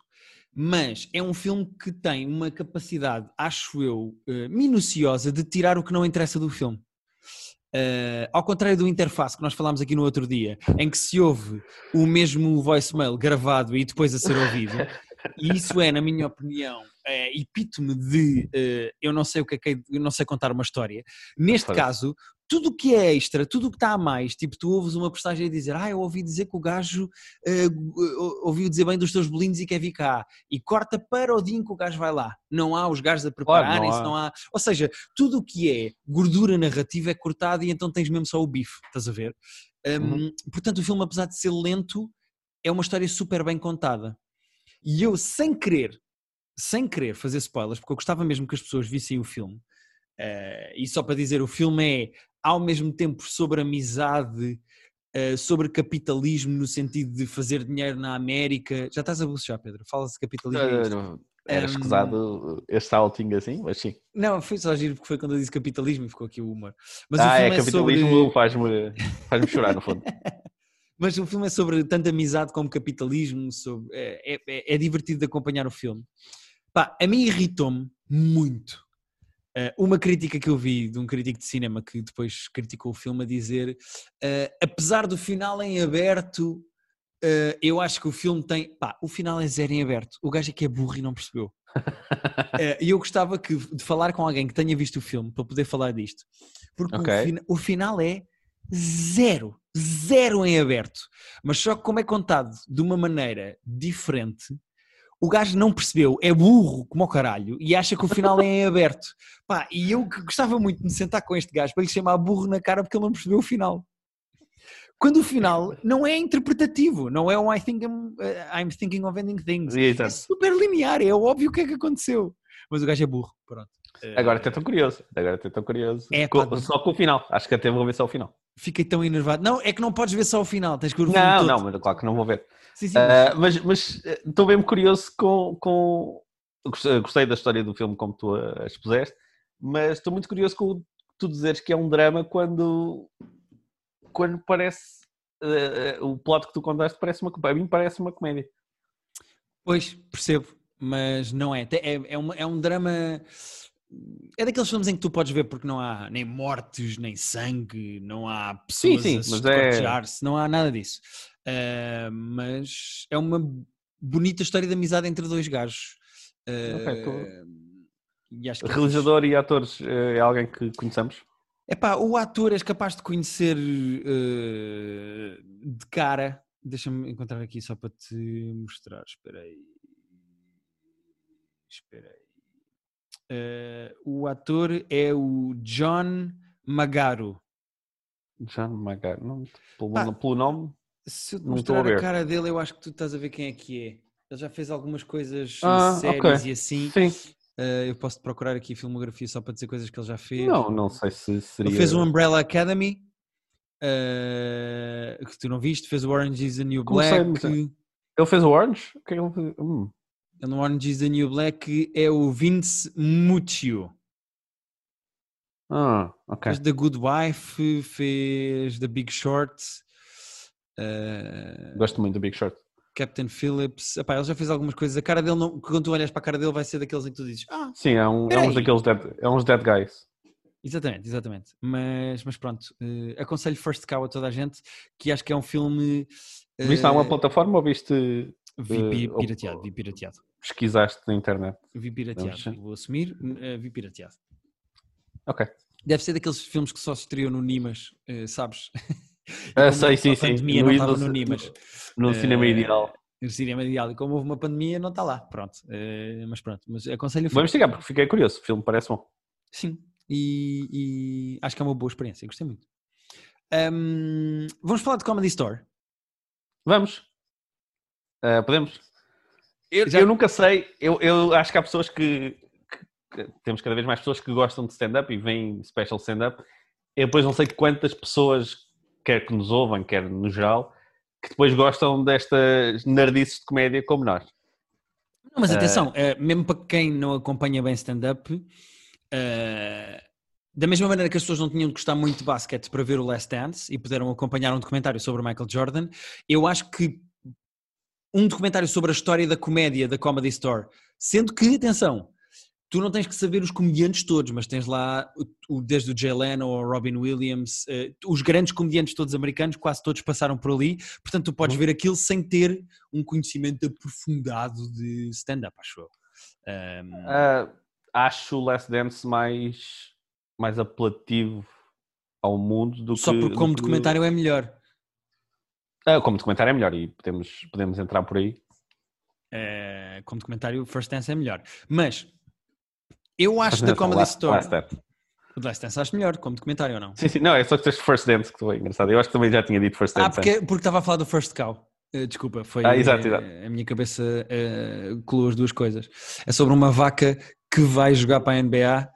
mas é um filme que tem uma capacidade, acho eu, eh, minuciosa de tirar o que não interessa do filme. Eh, ao contrário do interface que nós falámos aqui no outro dia, em que se ouve o mesmo voicemail gravado e depois a ser ouvido, e isso é, na minha opinião, é, epítome de eh, eu não sei o que é que é, eu não sei contar uma história. Neste Parece. caso, tudo o que é extra, tudo o que está a mais, tipo, tu ouves uma postagem a dizer, ah, eu ouvi dizer que o gajo ou- ouviu dizer bem dos teus bolinhos e quer vir cá, e corta para o dia em que o gajo vai lá. Não há os gajos a prepararem-se, há. não há. Ou seja, tudo o que é gordura narrativa é cortado e então tens mesmo só o bife, estás a ver? Um, Uhum. Portanto, o filme, apesar de ser lento, é uma história super bem contada. E eu, sem querer, sem querer fazer spoilers, porque eu gostava mesmo que as pessoas vissem o filme, eh, e só para dizer, o filme é ao mesmo tempo sobre amizade, eh, sobre capitalismo no sentido de fazer dinheiro na América. Já estás a bucejar, Pedro? Fala-se de capitalismo. é. Era Um, escusado este outing assim, mas sim. Não, foi só giro porque foi quando eu disse capitalismo e ficou aqui o humor. Mas ah, o é filme é, capitalismo sobre... faz-me faz chorar, no fundo. Mas o filme é sobre tanto amizade como capitalismo, sobre... é, é- é divertido de acompanhar o filme. Pá, a mim irritou-me muito Uh, uma crítica que eu vi de um crítico de cinema que depois criticou o filme a dizer: uh, apesar do final em aberto, uh, eu acho que o filme tem. Pá, o final é zero em aberto. O gajo é que é burro e não percebeu. E eu gostava que, de falar com alguém que tenha visto o filme para poder falar disto, porque Ok. o, fina- o final é zero, zero em aberto. Mas só que, como é contado de uma maneira diferente, o gajo não percebeu, é burro como o caralho e acha que o final é em aberto. Pá, e eu gostava muito de me sentar com este gajo para lhe chamar burro na cara porque ele não percebeu o final. Quando o final não é interpretativo, não é um I think I'm, uh, I'm thinking of ending things. É super linear, é óbvio o que é que aconteceu. Mas o gajo é burro, pronto. Agora até estou curioso. Agora até estou curioso. É, Co- pá. Só com o final. Acho que até vou ver só o final. Fiquei tão enervado. Não, é que não podes ver só o final, tens que ver o Não, não, mas claro que não vou ver. Sim, sim, Ah, mas mas, eh, estou mesmo curioso com. com... Gostei- Gostei da história do filme como tu a expuseste, mas estou muito curioso com tu dizeres que é um drama quando. quando parece. eh, eh, o plot que tu contaste parece uma. A mim parece uma comédia. Pois, percebo, mas não é. É, é, uma- é um drama. É daqueles filmes em que tu podes ver porque não há nem mortes, nem sangue, não há pessoas sim, a se é- não há nada disso. Ah, mas é uma bonita história de amizade entre dois gajos. Ah, Ok, tô- e é Realizador e atores eh, é alguém que conheçamos? Epá, o ator és capaz de conhecer eh, de cara. Deixa-me encontrar aqui só para te mostrar. Espera aí. Espera aí. Eh, o ator é o John Magaro. John Magar. Não, pelo, Pá, pelo nome. Se eu te a mostrar a ver. cara dele, eu acho que tu estás a ver quem é que é. Ele já fez algumas coisas Ah, sérias ok. e assim. Sim. Eh, eu posso procurar aqui a filmografia só para dizer coisas que ele já fez. Não, não sei se seria. Ele fez o Umbrella Academy, eh, que tu não viste, fez o Orange is the New Black. mas- Ele fez o Orange? O que é que ele fez? Hum. Ele no Orange is the New Black é o Vince Muccio. Ah, ok. Fez The Good Wife, fez The Big Short, eh, Gosto muito do Big Short. Captain Phillips. Epá, ele já fez algumas coisas. A cara dele, não, quando tu olhas para a cara dele, vai ser daqueles em que tu dizes: Ah, Sim, é, um, é uns daqueles dead, é uns dead guys. Exatamente, exatamente. Mas, mas pronto, eh, aconselho First Cow a toda a gente, que acho que é um filme. eh, Viste alguma plataforma ou viste, vi eh, ou- pirateado, vi pirateado. pesquisaste na internet? Vi pirateado, Vamos vou assumir, eh, vi pirateado. Ok. Deve ser daqueles filmes que só se estreou no Nimas, eh, sabes? Ah, sei, houve sim, sim. pandemia No não no- no Nimas. No cinema ideal. No cinema ideal. E como houve uma pandemia, não está lá. Pronto. mas pronto. Mas aconselho o Vou filme. investigar porque fiquei curioso. O filme parece bom. Sim. E, e acho que é uma boa experiência. Gostei muito. Ahm, vamos falar de Comedy Store. Vamos. Ah, podemos? Eu, Já- eu nunca sei. Eu, eu acho que há pessoas que, que- que- Temos cada vez mais pessoas que gostam de stand-up e vêm special stand-up. Eu depois não sei quantas pessoas, quer que nos ouvem, quer no geral, que depois gostam destas nerdices de comédia como nós. Não, mas Eh, atenção, eh, mesmo para quem não acompanha bem stand-up, eh, da mesma maneira que as pessoas não tinham de gostar muito de basquete para ver o Last Dance e puderam acompanhar um documentário sobre o Michael Jordan, eu acho que um documentário sobre a história da comédia da Comedy Store, sendo que, atenção, tu não tens que saber os comediantes todos, mas tens lá o- o- desde o Jay Leno ao Robin Williams, eh, os grandes comediantes todos americanos, quase todos passaram por ali, portanto tu podes Uhum. ver aquilo sem ter um conhecimento aprofundado de stand-up, acho eu. Ahm, Ah, acho o Last Dance mais, mais apelativo ao mundo do só que. porque do como documentário é melhor. Ah, como documentário é melhor e podemos, podemos entrar por aí. Eh, como documentário, First Dance é melhor. Mas eu acho da Comedy Last- Store. Last Dance. O The Last Dance acho melhor, como documentário ou não? Sim, sim, não, é só que tens First Dance que foi engraçado. Eu acho que também já tinha dito First Ah, Dance. porque, porque estava a falar do First Cow. Eh, desculpa, foi Ah, exato, eh, exato. a minha cabeça uh, colou as duas coisas. É sobre uma vaca que vai jogar para a NBA.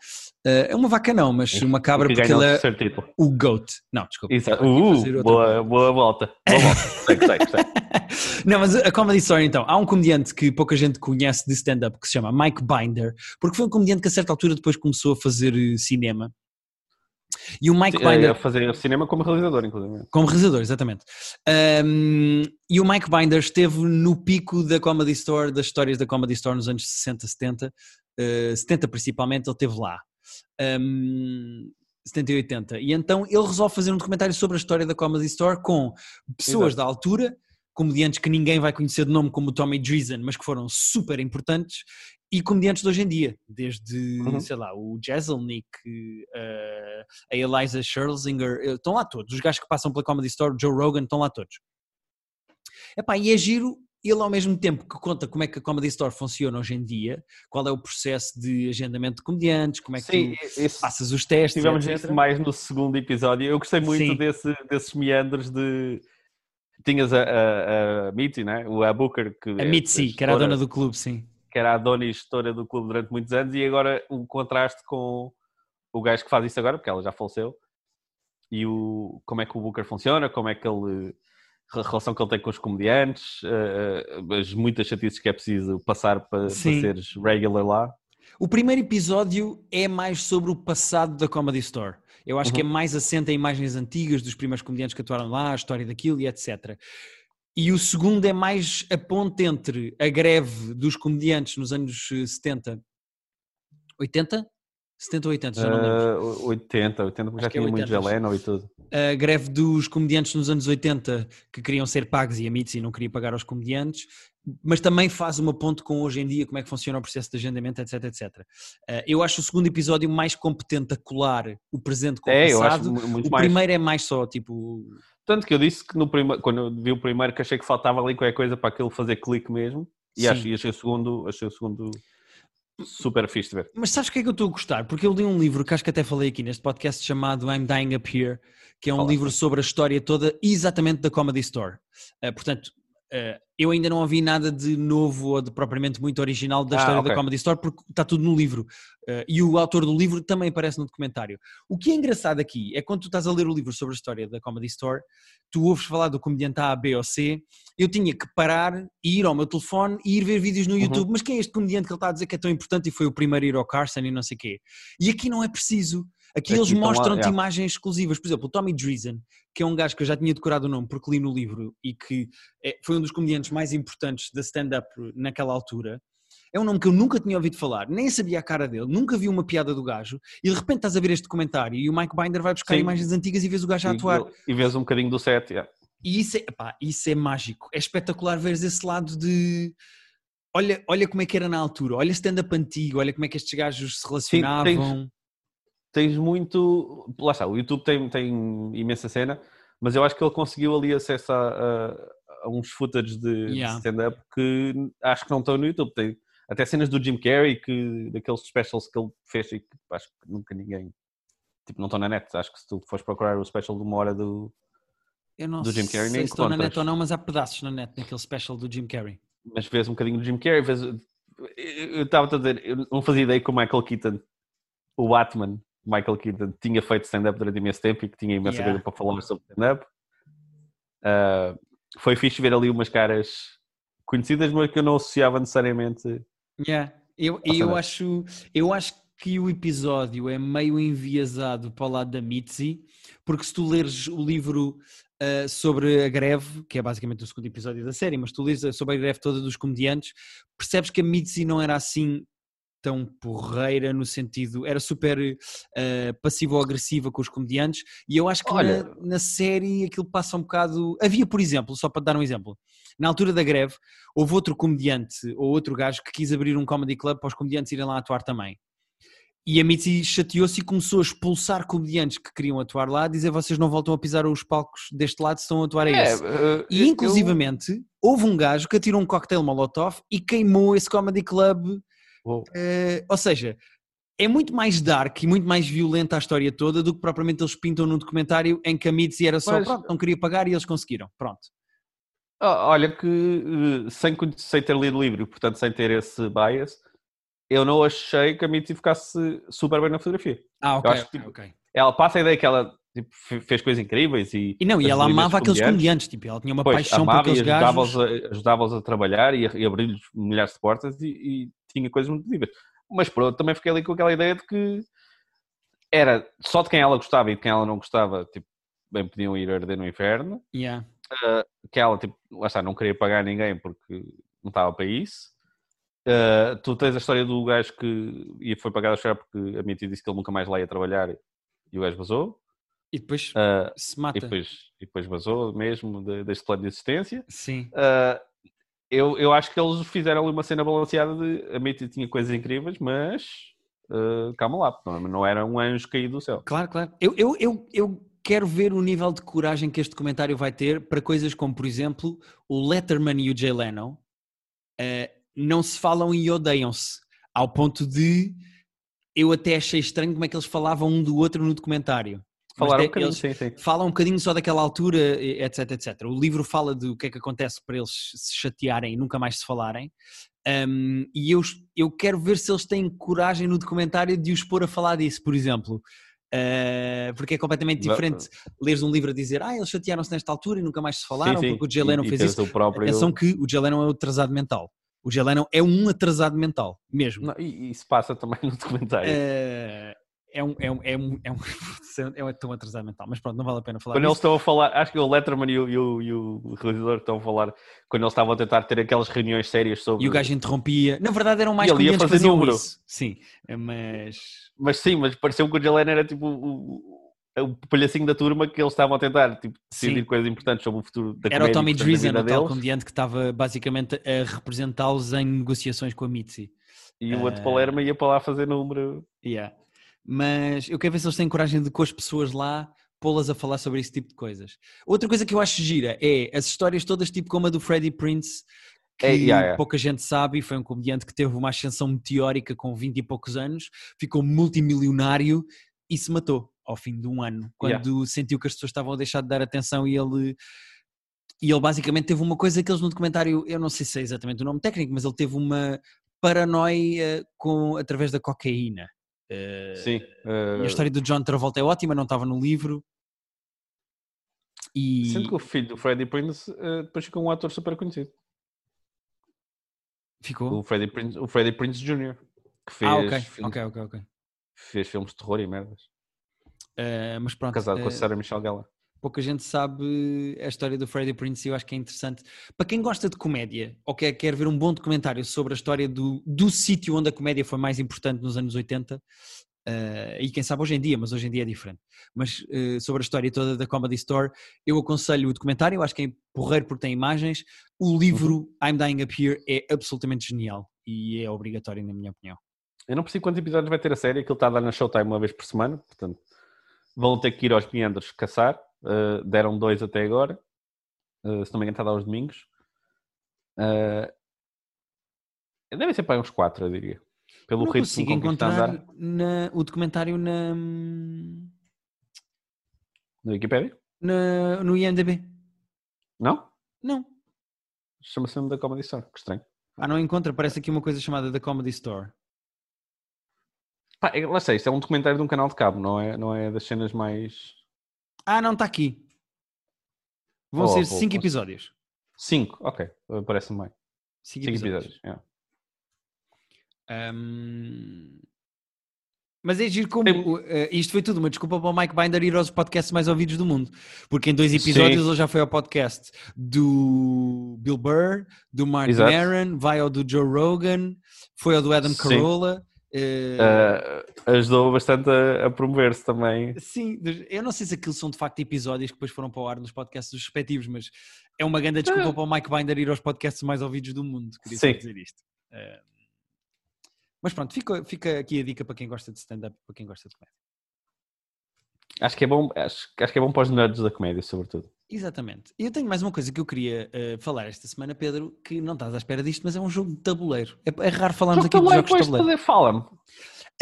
Eh, é uma vaca não, mas uma cabra Que porque ele o é o GOAT. Não, desculpa. Exato. Uh, boa, boa volta. Boa volta. sei, sei, sei. Não, mas a Comedy Story então, há um comediante que pouca gente conhece de stand-up que se chama Mike Binder, porque foi um comediante que a certa altura depois começou a fazer eh, cinema. E o Mike Binder, A fazer cinema como realizador, inclusive. como realizador, exatamente. Um, e o Mike Binder esteve no pico da Comedy Store, das histórias da Comedy Store nos anos 60, 70, uh, 70 principalmente, ele esteve lá. Hum, 70 e 80. E então ele resolve fazer um documentário sobre a história da Comedy Store com pessoas Exato. da altura, comediantes que ninguém vai conhecer de nome como o Tommy Dreesen, mas que foram super importantes, e comediantes de hoje em dia, desde, Uhum. sei lá, o Jeselnik, eh, a Eliza Scherzinger, eh, estão lá todos, os gajos que passam pela Comedy Store, o Joe Rogan, estão lá todos. Epá, e é giro, ele ao mesmo tempo que conta como é que a Comedy Store funciona hoje em dia, qual é o processo de agendamento de comediantes, como é que Sim, isso, passas os testes, tivemos etc. isso mais no segundo episódio. Eu gostei muito Sim. desse, desses meandros de. Tinhas a, a, a Mitzi, né? o a Booker, que, A é Mitzi, que era a dona do clube, sim. que era a dona e gestora do clube durante muitos anos, e agora o contraste com o gajo que faz isso agora, porque ela já faleceu, e o, como é que o Booker funciona, como é que ele. A relação que ele tem com os comediantes, eh, eh, as muitas chatices que é preciso passar para, para seres regular lá. O primeiro episódio é mais sobre o passado da Comedy Store. Eu acho que é mais assente em imagens antigas dos primeiros comediantes que atuaram lá, a história daquilo e etc. E o segundo é mais a ponte entre a greve dos comediantes nos anos eh, 70, 80? 70 ou 80, já não lembro. Eh, 80, 80, porque Acho já é tinha muito 80. Geleno e tudo. a greve dos comediantes nos anos 80 que queriam ser pagos e a Mitzi não queria pagar aos comediantes, mas também faz uma ponte com hoje em dia como é que funciona o processo de agendamento, etc, etc. Eh, Eu acho o segundo episódio mais competente a colar o presente com É, o eu acho passado. muito O mais. primeiro é mais só tipo. Tanto que eu disse que no prime... quando eu vi o primeiro que achei que faltava ali qualquer coisa para aquilo fazer clique mesmo. E, Sim. e achei o segundo, achei o segundo super fixe de ver. Mas sabes o que é que eu estou a gostar? Porque eu li um livro que acho que até falei aqui neste podcast chamado I'm Dying Up Here, que é um livro sobre a história toda exatamente da Comedy Store. Eh, portanto, eu ainda não ouvi nada de novo ou de propriamente muito original da Ah, história ok. da Comedy Store, porque está tudo no livro. Eh, e o autor do livro também aparece no documentário. O que é engraçado aqui é quando tu estás a ler o livro sobre a história da Comedy Store, tu ouves falar do comediante A, B ou C, eu tinha que parar e ir ao meu telefone e ir ver vídeos no Uhum. YouTube. Mas quem é este comediante que ele está a dizer que é tão importante e foi o primeiro a ir ao Carson e não sei o quê? E aqui não é preciso. Aqui, Aqui eles mostram-te yeah. imagens exclusivas. Por exemplo, o Tommy Dreesen, que é um gajo que eu já tinha decorado o nome porque li no livro e que é- foi um dos comediantes mais importantes da stand-up naquela altura. É um nome que eu nunca tinha ouvido falar, nem sabia a cara dele, nunca vi uma piada do gajo, e de repente estás a ver este documentário e o Mike Binder vai buscar Sim. imagens antigas e vês o gajo a atuar. E, vês um bocadinho do set. yeah. E isso é, epá, isso é mágico. É espetacular veres esse lado de. Olha, olha como é que era na altura, olha stand-up antigo, olha como é que estes gajos se relacionavam. Tens muito. Lá está, o YouTube tem, tem imensa cena, mas eu acho que ele conseguiu ali acesso a, a- a uns footage de, de Yeah. stand-up que acho que não estão no YouTube. Tem até cenas do Jim Carrey, que, daqueles specials que ele fez e que acho que nunca ninguém. Tipo, não estão na net. Acho que se tu fores procurar o special de uma hora do. Eu não do Jim sei Carrey se nem estão na net ou não, mas há pedaços na net naquele special do Jim Carrey. Mas vês um bocadinho do Jim Carrey, vês. Eu estava a dizer, eu não fazia ideia que o Michael Keaton, o Batman, Michael Keaton, tinha feito stand-up durante imenso tempo e que tinha imensa Yeah. coisa para falar sobre stand-up. Ah, foi fixe ver ali umas caras conhecidas, mas que eu não associava necessariamente. Yeah. Eu, eu, acho, eu acho que o episódio é meio enviesado para o lado da Mitzi, porque se tu leres o livro ah, sobre a greve, que é basicamente o segundo episódio da série, mas tu lês sobre a greve toda dos comediantes, percebes que a Mitzi não era assim tão porreira no sentido, era super ah, passivo-agressiva com os comediantes, e eu acho que Olha- na, na série aquilo passa um bocado. Havia, por exemplo, só para dar um exemplo, na altura da greve, houve outro comediante ou outro gajo que quis abrir um comedy club para os comediantes irem lá atuar também. E a Mitzi chateou-se e começou a expulsar comediantes que queriam atuar lá, a dizer vocês não voltam a pisar os palcos deste lado se estão a atuar a esse. ah, E eu- inclusivamente houve um gajo que atirou um cocktail molotov e queimou esse comedy club. Uou. eh, ou seja, é muito mais dark e muito mais violenta a história toda do que propriamente eles pintam num documentário em que a Mitzi era só, Mas- pronto, não queria pagar e eles conseguiram. Pronto. Olha que eh, sem, sem ter lido o livro, portanto sem ter esse bias, eu não achei que a Mitzi ficasse super bem na fotografia. Ah, ok, acho tipo, ok. Ela passa a ideia que ela tipo, fe- fez coisas incríveis e, E não, e ela amava aqueles comediantes, tipo, ela tinha uma Pois, paixão por aqueles e ajudava-os gajos. a, ajudava-os a trabalhar e, a, e abrir-lhes milhares de portas e, e tinha coisas muito livres. Mas por outro, também fiquei ali com aquela ideia de que era só de quem ela gostava e de quem ela não gostava, tipo, bem podiam ir arder no inferno. Yeah. que ela, tipo, lá está, não queria pagar ninguém porque não estava para isso. Uh, tu tens a história do gajo que e foi pagado a chorar porque a Mitty disse que ele nunca mais lá ia trabalhar e o gajo vazou. E depois Uh, se mata. e, depois, e depois vazou mesmo de- deste plano de existência. Sim. Uh, eu, eu acho que eles fizeram ali uma cena balanceada de a Mitty tinha coisas incríveis, mas uh, calma lá, não, não era um anjo caído do céu. Claro, claro. Eu, eu, eu, eu quero ver o nível de coragem que este documentário vai ter para coisas como, por exemplo, o Letterman e o Jay Leno eh, não se falam e odeiam-se, ao ponto de eu até achei estranho como é que eles falavam um do outro no documentário. De- um bocadinho, sim, sim. falam um bocadinho só daquela altura, etc, etc. O livro fala do que é que acontece para eles se chatearem e nunca mais se falarem. Um, e eu, eu quero ver se eles têm coragem no documentário de os pôr a falar disso, por exemplo. Uh, porque é completamente diferente leres um livro a dizer ah, eles chatearam-se nesta altura e nunca mais se falaram Sim, sim. porque o Jay Leno fez isso. o próprio... Atenção que o Jay Leno é um atrasado mental. O Jay Leno é um atrasado mental, mesmo. Não, e isso passa também no documentário. Uh, é um, é um, é um, é um, é um tão atrasado mental, mas pronto, não vale a pena falar Quando eles disso. estão a falar, acho que o Letterman e o, e o- e o realizador estão a falar, quando eles estavam a tentar ter aquelas reuniões sérias sobre. E o gajo interrompia. Na verdade eram mais comediantes que fazer faziam número. isso. Sim, mas... Mas sim, mas pareceu que o Jalen era tipo o, o, palhacinho da turma que eles estavam a tentar tipo, decidir Sim. coisas importantes sobre o futuro da Era o Tommy Dreesen, o tal comediante que estava basicamente a representá-los em negociações com a Mitzi. E o outro Eh, Palermo ia para lá fazer número. Yeah. Mas eu quero ver se eles têm coragem de com as pessoas lá pô-las a falar sobre esse tipo de coisas. Outra coisa que eu acho gira é as histórias todas tipo como a do Freddie Prince, que É, yeah, yeah. pouca gente sabe, e foi um comediante que teve uma ascensão meteórica com 20 e poucos anos, ficou multimilionário e se matou ao fim de um ano, quando sentiu que as pessoas estavam a deixar de dar atenção e ele... E ele basicamente teve uma coisa que eles no documentário, eu não sei se é exatamente o nome técnico, mas ele teve uma paranoia com, através da cocaína. Sim. e eh, a história do John Travolta é ótima, não estava no livro. E Sendo que o filho do Freddie Prince eh, depois ficou um ator super conhecido. ficou. O Freddie Prince, o Freddie Prince Jr. Que fez, ah, ok, filmes, ok, ok, ok. fez filmes de terror e merdas. Eh, mas pronto, Casado com a Sarah Michelle Gellar. Pouca gente sabe a história do Freddie Prince e eu acho que é interessante. Para quem gosta de comédia ou quer, quer ver um bom documentário sobre a história do, do sítio onde a comédia foi mais importante nos anos 80, eh, e quem sabe hoje em dia, mas hoje em dia é diferente. Mas eh, sobre a história toda da Comedy Store, eu aconselho o documentário, eu acho que é porreiro porque tem imagens. O livro I'm Dying Up Here é absolutamente genial e é obrigatório, na minha opinião. Eu não percebo quantos episódios vai ter a série, aquilo está a dar na Showtime uma vez por semana, portanto vão ter que ir aos meandros caçar. Uh, deram dois até agora, Uh, se não me engano, está a dar aos domingos. Uh, devem ser para uns quatro, eu diria. Pelo não ritmo com que encontrar andar na- o documentário na, na Wikipedia. na- no IMDB. Não? Não. Chama-se mesmo da Comedy Store, que estranho. Ah, não encontra, parece aqui uma coisa chamada The Comedy Store. Pá, é- lá sei, isto é um documentário de um canal de cabo, não é, não é das cenas mais. Ah, não, está aqui. Vão Oh, ser vou- cinco vou- episódios. Cinco, ok, parece-me bem. Cinco, Cinco episódios. episódios. yeah. Ahm, Mas é giro como uh, isto foi tudo uma desculpa para o Mike Binder ir aos podcasts mais ouvidos do mundo. Porque em dois episódios Sim. ele já foi ao podcast do Bill Burr, do Mark. Maron, vai ao do Joe Rogan, foi ao do Adam Sim. Carolla. Uh, Uh, ajudou bastante a, a promover-se também. Sim, eu não sei se aquilo são de facto episódios que depois foram para o ar nos podcasts dos respectivos, mas é uma grande desculpa Ah. para o Mike Binder ir aos podcasts mais ouvidos do mundo. Queria Sim. dizer isto. Eh, mas pronto, fica, fica aqui a dica para quem gosta de stand-up, para quem gosta de comédia. Acho que é bom, acho, acho que é bom para os nerds da comédia, sobretudo. Exatamente. E eu tenho mais uma coisa que eu queria eh, falar esta semana, Pedro, que não estás à espera disto, mas é um jogo de tabuleiro. É, é raro falarmos aqui de jogos de tabuleiro. fazer, fala-me.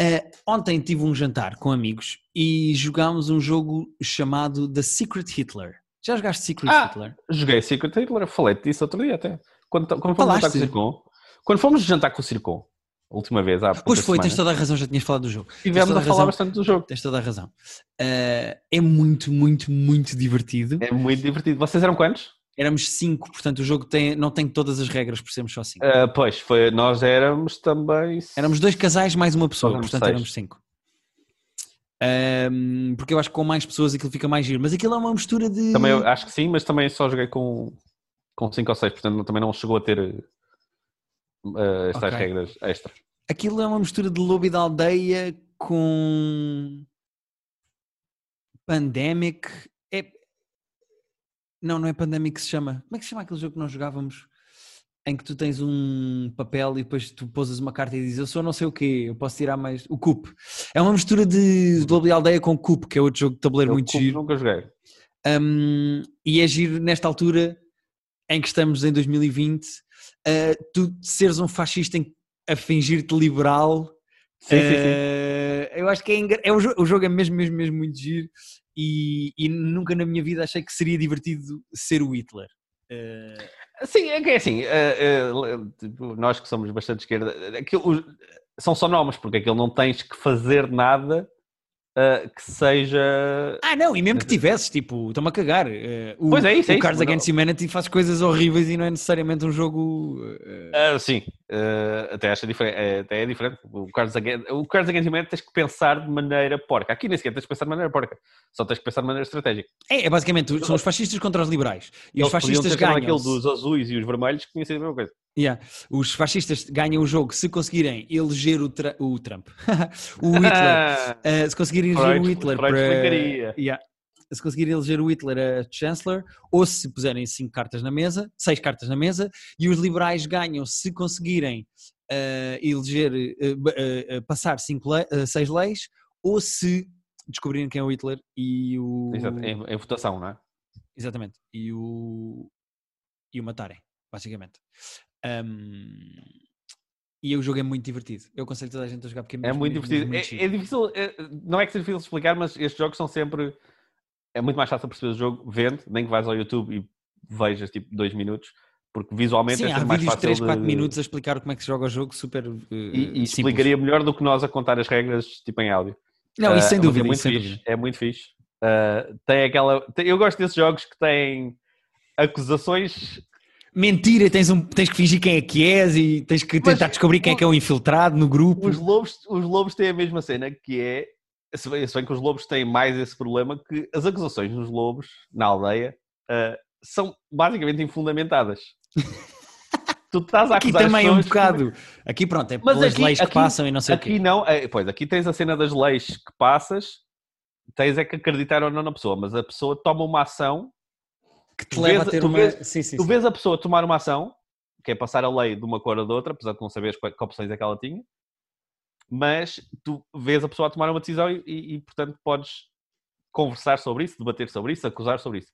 Eh, ontem tive um jantar com amigos e jogámos um jogo chamado The Secret Hitler. Já jogaste Secret Ah, Hitler? Joguei Secret Hitler, falei-te disso outro dia até. Quando, quando fomos jantar com o Falaste? Circon, quando fomos jantar com o Circon, a última vez, há Pois foi, tens semanas, toda a razão, já tinhas falado do jogo. estivemos toda a a falar razão. bastante do jogo. Tens toda a razão. Eh, é muito, muito, muito divertido. É muito divertido. Vocês eram quantos? Éramos cinco, portanto o jogo tem, não tem todas as regras por sermos só cinco. Ah, pois, foi, nós éramos também... Éramos dois casais mais uma pessoa, Éramos portanto seis. éramos cinco. Ahm, porque eu acho que com mais pessoas aquilo fica mais giro. Mas aquilo é uma mistura de. Também, acho que sim, mas também só joguei com, com 5 ou 6, portanto também não chegou a ter uh, estas Ok. regras extra. Aquilo é uma mistura de lobo e da aldeia com Pandemic. É... Não, não é Pandemic que se chama. Como é que se chama aquele jogo que nós jogávamos? Em que tu tens um papel e depois tu posas uma carta e dizes eu sou não sei o quê, eu posso tirar mais. O Coop. É uma mistura de lobo e aldeia com Coop, que é outro jogo de tabuleiro Eu muito como giro. nunca joguei. Um, e é giro nesta altura em que estamos em 2020, uh, tu seres um fascista em- a fingir-te liberal. Sim, sim, sim. uh, Eu acho que é, é o, jo- o jogo é mesmo, mesmo, mesmo muito giro e, e nunca na minha vida achei que seria divertido ser o Hitler. Uh, Sim, é que é assim, eh, eh, tipo, nós que somos bastante esquerda, aquilo, os- são só nomes, porque aquilo não tens que fazer nada eh, que seja. ah, não, e mesmo que tivesses, tipo, estou-me a cagar. uh, o, Pois é isso, é o isso, Cards não- Against Humanity faz coisas horríveis e não é necessariamente um jogo. uh, sim, até, acha diferente, eh, até é diferente. O Carlos Against, o Carlos Against Humanity tens que pensar de maneira porca. Aqui nem sequer tens que pensar de maneira porca, só tens que pensar de maneira estratégica. É, é basicamente, são os fascistas contra os liberais. E os Eles podiam fascistas ganham. aquele dos azuis e os vermelhos que tinha sido a mesma coisa. Yeah. Os fascistas ganham o jogo se conseguirem eleger o, Tra- o Trump. o Hitler. uh, se conseguirem eleger o Hitler para. Yeah. Se conseguirem eleger o Hitler a Chancellor, ou se puserem cinco cartas na mesa, seis cartas na mesa, e os liberais ganham se conseguirem uh, eleger, uh, passar cinco le- seis leis, ou se descobrirem quem é o Hitler e o. Exato, em, em votação, não é? Exatamente. E o, e o matarem, basicamente. Um, e o jogo é muito divertido. Eu aconselho toda a gente a jogar porque é, É muito mesmo, divertido. muito É, é difícil, é- não é que seja difícil de explicar, mas estes jogos são sempre. É muito mais fácil perceber o jogo vendo, nem que vais ao YouTube e vejas tipo dois minutos, porque visualmente Sim, é há sempre mais vídeos de fácil 3, 4 de- minutos a explicar como é que se joga o jogo, super. uh, E, e explicaria melhor do que nós a contar as regras tipo em áudio. Não, isso Ah, sem mas dúvida. É muito isso fixe. dúvida. É muito fixe. Ah, tem aquela. tem- eu gosto desses jogos que têm acusações. Mentira, tens, um, tens que fingir quem é que és e tens que Mas tentar descobrir quem é que é o infiltrado no grupo. Os lobos, os lobos têm a mesma cena que é. Se bem, se bem que os lobos têm mais esse problema, que as acusações nos lobos, na aldeia, ah, são basicamente infundamentadas. tu estás a Aqui também é um bocado. Aqui pronto, é Mas pelas aqui- leis que aqui- passam e não sei o Aqui quê. não, é, pois, aqui tens a cena das leis que passas, tens é que acreditar ou não na pessoa, mas a pessoa toma uma ação, Que te leva vês- a ter tu uma. vês- sim, sim, tu sim. vês a pessoa tomar uma ação, que é passar a lei de uma cor ou de outra, apesar de não saberes que opções é que ela tinha, mas tu vês a pessoa a tomar uma decisão e, e, e, portanto podes conversar sobre isso, debater sobre isso, acusar sobre isso.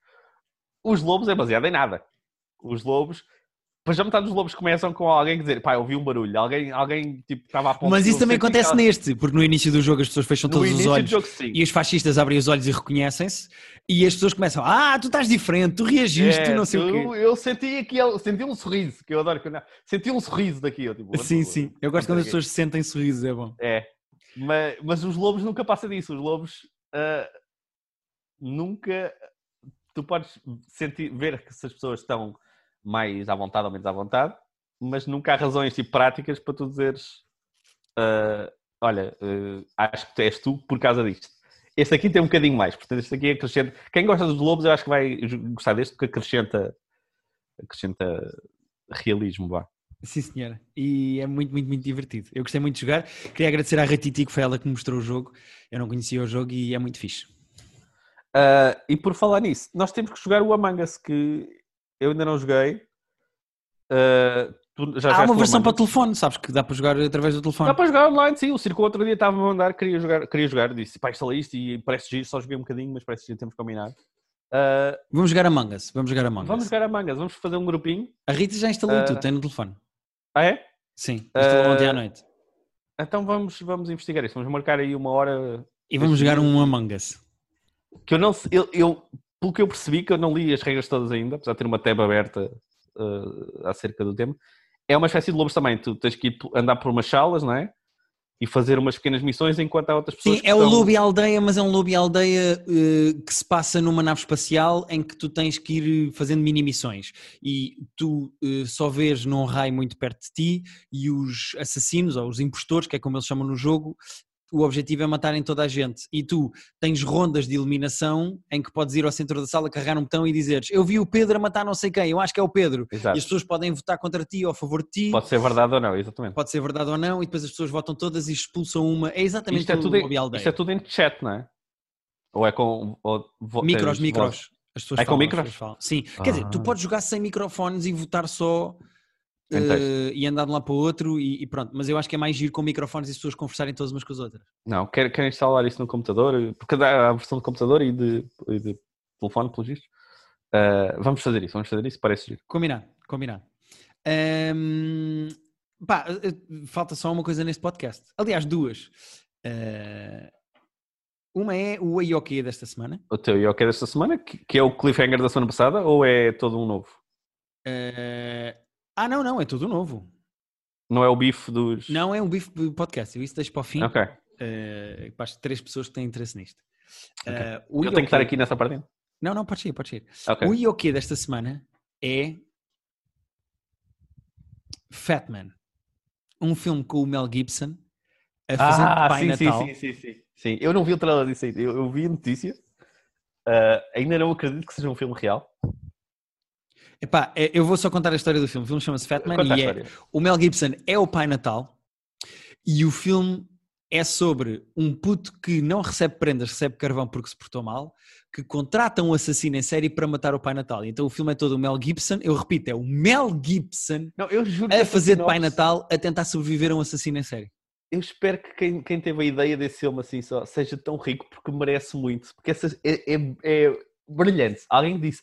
Os lobos é baseado em nada. Os lobos, depois já metade dos lobos começam com alguém dizer, pá, eu ouvi um barulho, alguém, alguém tipo, estava a ponto Mas isso também acontece ela- neste, porque no início do jogo as pessoas fecham No todos os início do olhos jogo, sim. e os fascistas abrem os olhos e reconhecem-se e as pessoas começam, ah, tu estás diferente, tu reagiste, É, não sei o eu, quê. eu senti aqui, senti um sorriso, que eu adoro. quando- Senti um sorriso daqui, eu, tipo, Sim, sim, eu gosto quando as pessoas sentem sorrisos, é bom. É, mas, mas os lobos nunca passa disso. Os lobos ah, nunca. Tu podes sentir, ver que se as pessoas estão mais à vontade ou menos à vontade, mas nunca há razões tipo, práticas para tu dizeres: ah, Olha, ah, acho que és tu por causa disto. Este aqui tem um bocadinho mais, portanto, este aqui acrescenta. Quem gosta dos lobos, eu acho que vai gostar deste, porque acrescenta, acrescenta realismo. Vá. Sim, senhora. E é muito, muito, muito divertido. Eu gostei muito de jogar. Queria agradecer à Ratiti, que foi ela que me mostrou o jogo. Eu não conhecia o jogo e é muito fixe. Ah, e por falar nisso, nós temos que jogar o Among Us, que eu ainda não joguei. Ah, tu já Há uma versão para telefone, sabes que dá para jogar através do telefone. Dá para jogar online, sim. O Circo outro dia estava a mandar, queria jogar, queria jogar. Disse, pá, instala isto e parece giro, só joguei um bocadinho, mas parece que temos combinado. Ah, Vamos jogar Among Us. Vamos jogar Among vamos Us. jogar Among Us, vamos fazer um grupinho. A Rita já instalou Ah. tudo, tem no telefone. Ah, é? Sim, instalou ontem à noite. Então vamos, vamos investigar isso. Vamos marcar aí uma hora. E vamos jogar um Among Us. Que eu não sei, eu, eu- pelo que eu percebi, que eu não li as regras todas ainda, apesar de ter uma tab aberta ah, acerca do tema, é uma espécie de lobos também. Tu tens que andar por umas salas, não é? E fazer umas pequenas missões enquanto há outras pessoas. Sim, é estão- Lobo e Aldeia, mas é um Lobo e Aldeia eh, que se passa numa nave espacial em que tu tens que ir fazendo mini missões e tu eh, só vês num raio muito perto de ti e os assassinos ou os impostores, que é como eles chamam no jogo, o objetivo é matarem toda a gente. E tu tens rondas de eliminação em que podes ir ao centro da sala, carregar um botão e dizeres eu vi o Pedro a matar não sei quem, eu acho que é o Pedro. Exato. E as pessoas podem votar contra ti ou a favor de ti. Pode ser verdade ou não, exatamente. Pode ser verdade ou não, e depois as pessoas votam todas e expulsam uma. É exatamente Isto é, o tudo em, Aldeia. isto é tudo em chat, não é? Ou é com. Ou, Micros, micros. As pessoas É com falam, as micros? Sim, quer dizer, tu Ah. podes jogar sem microfones e votar só Eh, e andar de um lado para o outro e, e pronto. Mas eu acho que é mais giro com microfones e as pessoas conversarem todas umas com as outras. Não, quero instalar isso no computador, porque dá a versão de computador e de, e de telefone, pelos vistos. Ah, vamos fazer isso, vamos fazer isso, parece giro. Combinado, combinado. Ahm, pá, eh, falta só uma coisa neste podcast. Aliás, duas. Eh, uma é o Ayoke desta semana. O teu Yoke desta semana, que, que é o cliffhanger da semana passada, ou é todo um novo? Eh, ah, não, não, é tudo novo. Não é o bife dos. Não é um bife podcast, eu isso deixo para o fim. Ok. eh, para as três pessoas que têm interesse nisto. Ok. Eh, o Eu tenho que estar Yoke- aqui nessa parte. Não, não, pode ir, pode ir. Ok. O Ioque desta semana é Fatman, um filme com o Mel Gibson a fazer Ah, Pai sim, Natal. sim, sim, sim, sim. Eu não vi o trailer disso ainda. Eu, eu vi a notícia. Ah, ainda não acredito que seja um filme real. Epá, é- eu vou só contar a história do filme. O filme chama-se Fatman Conta a e é, o Mel Gibson é o Pai Natal e o filme é sobre um puto que não recebe prendas, recebe carvão porque se portou mal, que contrata um assassino em série para matar o Pai Natal. Então o filme é todo o Mel Gibson, eu repito, é o Mel Gibson Não, eu juro que a fazer de Pai Natal a tentar sobreviver a um assassino em série. Eu espero que quem, quem teve a ideia desse filme assim só seja tão rico porque merece muito. Porque essa é, é- é brilhante. Alguém disse: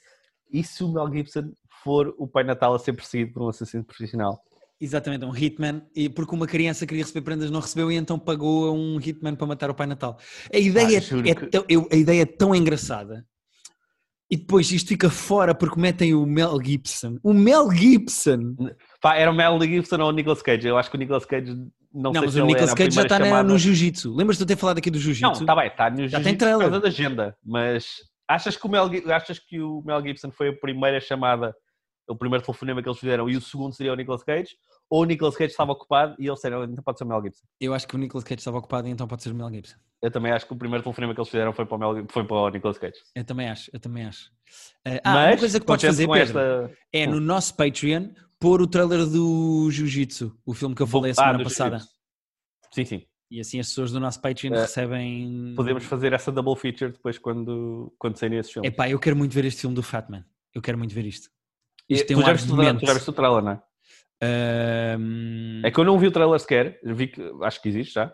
e se o Mel Gibson for o Pai Natal a ser perseguido por um assassino profissional? Exatamente, um hitman, e porque uma criança queria receber prendas não recebeu e então pagou a um hitman para matar o Pai Natal. A ideia, Ah, é, que- tão, eu- a ideia é tão engraçada. E depois isto fica fora porque metem o Mel Gibson. O Mel Gibson! Pá, era o Mel Gibson ou o Nicolas Cage? Eu acho que o Nicolas Cage não, Não, mas o Nicolas Cage já está chamada. no Jiu-Jitsu. Lembras-te de eu ter falado aqui do Não, Jiu-Jitsu? está bem, está no Já Jiu-Jitsu por trailer. causa da agenda, mas achas que, o Mel, achas que o Mel Gibson foi a primeira chamada, o primeiro telefonema que eles fizeram e o segundo seria o Nicolas Cage? Ou o Nicolas Cage estava ocupado e eles disseram, então pode ser o Mel Gibson? Eu acho que o Nicolas Cage estava ocupado e então pode ser o Mel Gibson. Eu também acho que o primeiro telefonema que eles fizeram foi para o, Mel, foi para o Nicolas Cage. Eu também acho, eu também acho. Ah, mas, uma coisa que podes fazer, Pedro, esta... é no nosso Patreon pôr o trailer do Jiu-Jitsu, o filme que eu falei a Ah, semana do passada. Sim, sim. E assim as pessoas do nosso Patreon Eh, recebem. Podemos fazer essa double feature depois quando, quando saírem esses filmes. Epá, eu quero muito ver este filme do Fatman. Eu quero muito ver isto. Isto E tem tu, um já ar viste, de o trailer- mente. tu já viste o trailer, não é? Ahm, É que eu não vi o trailer sequer. Vi que, acho que existe já.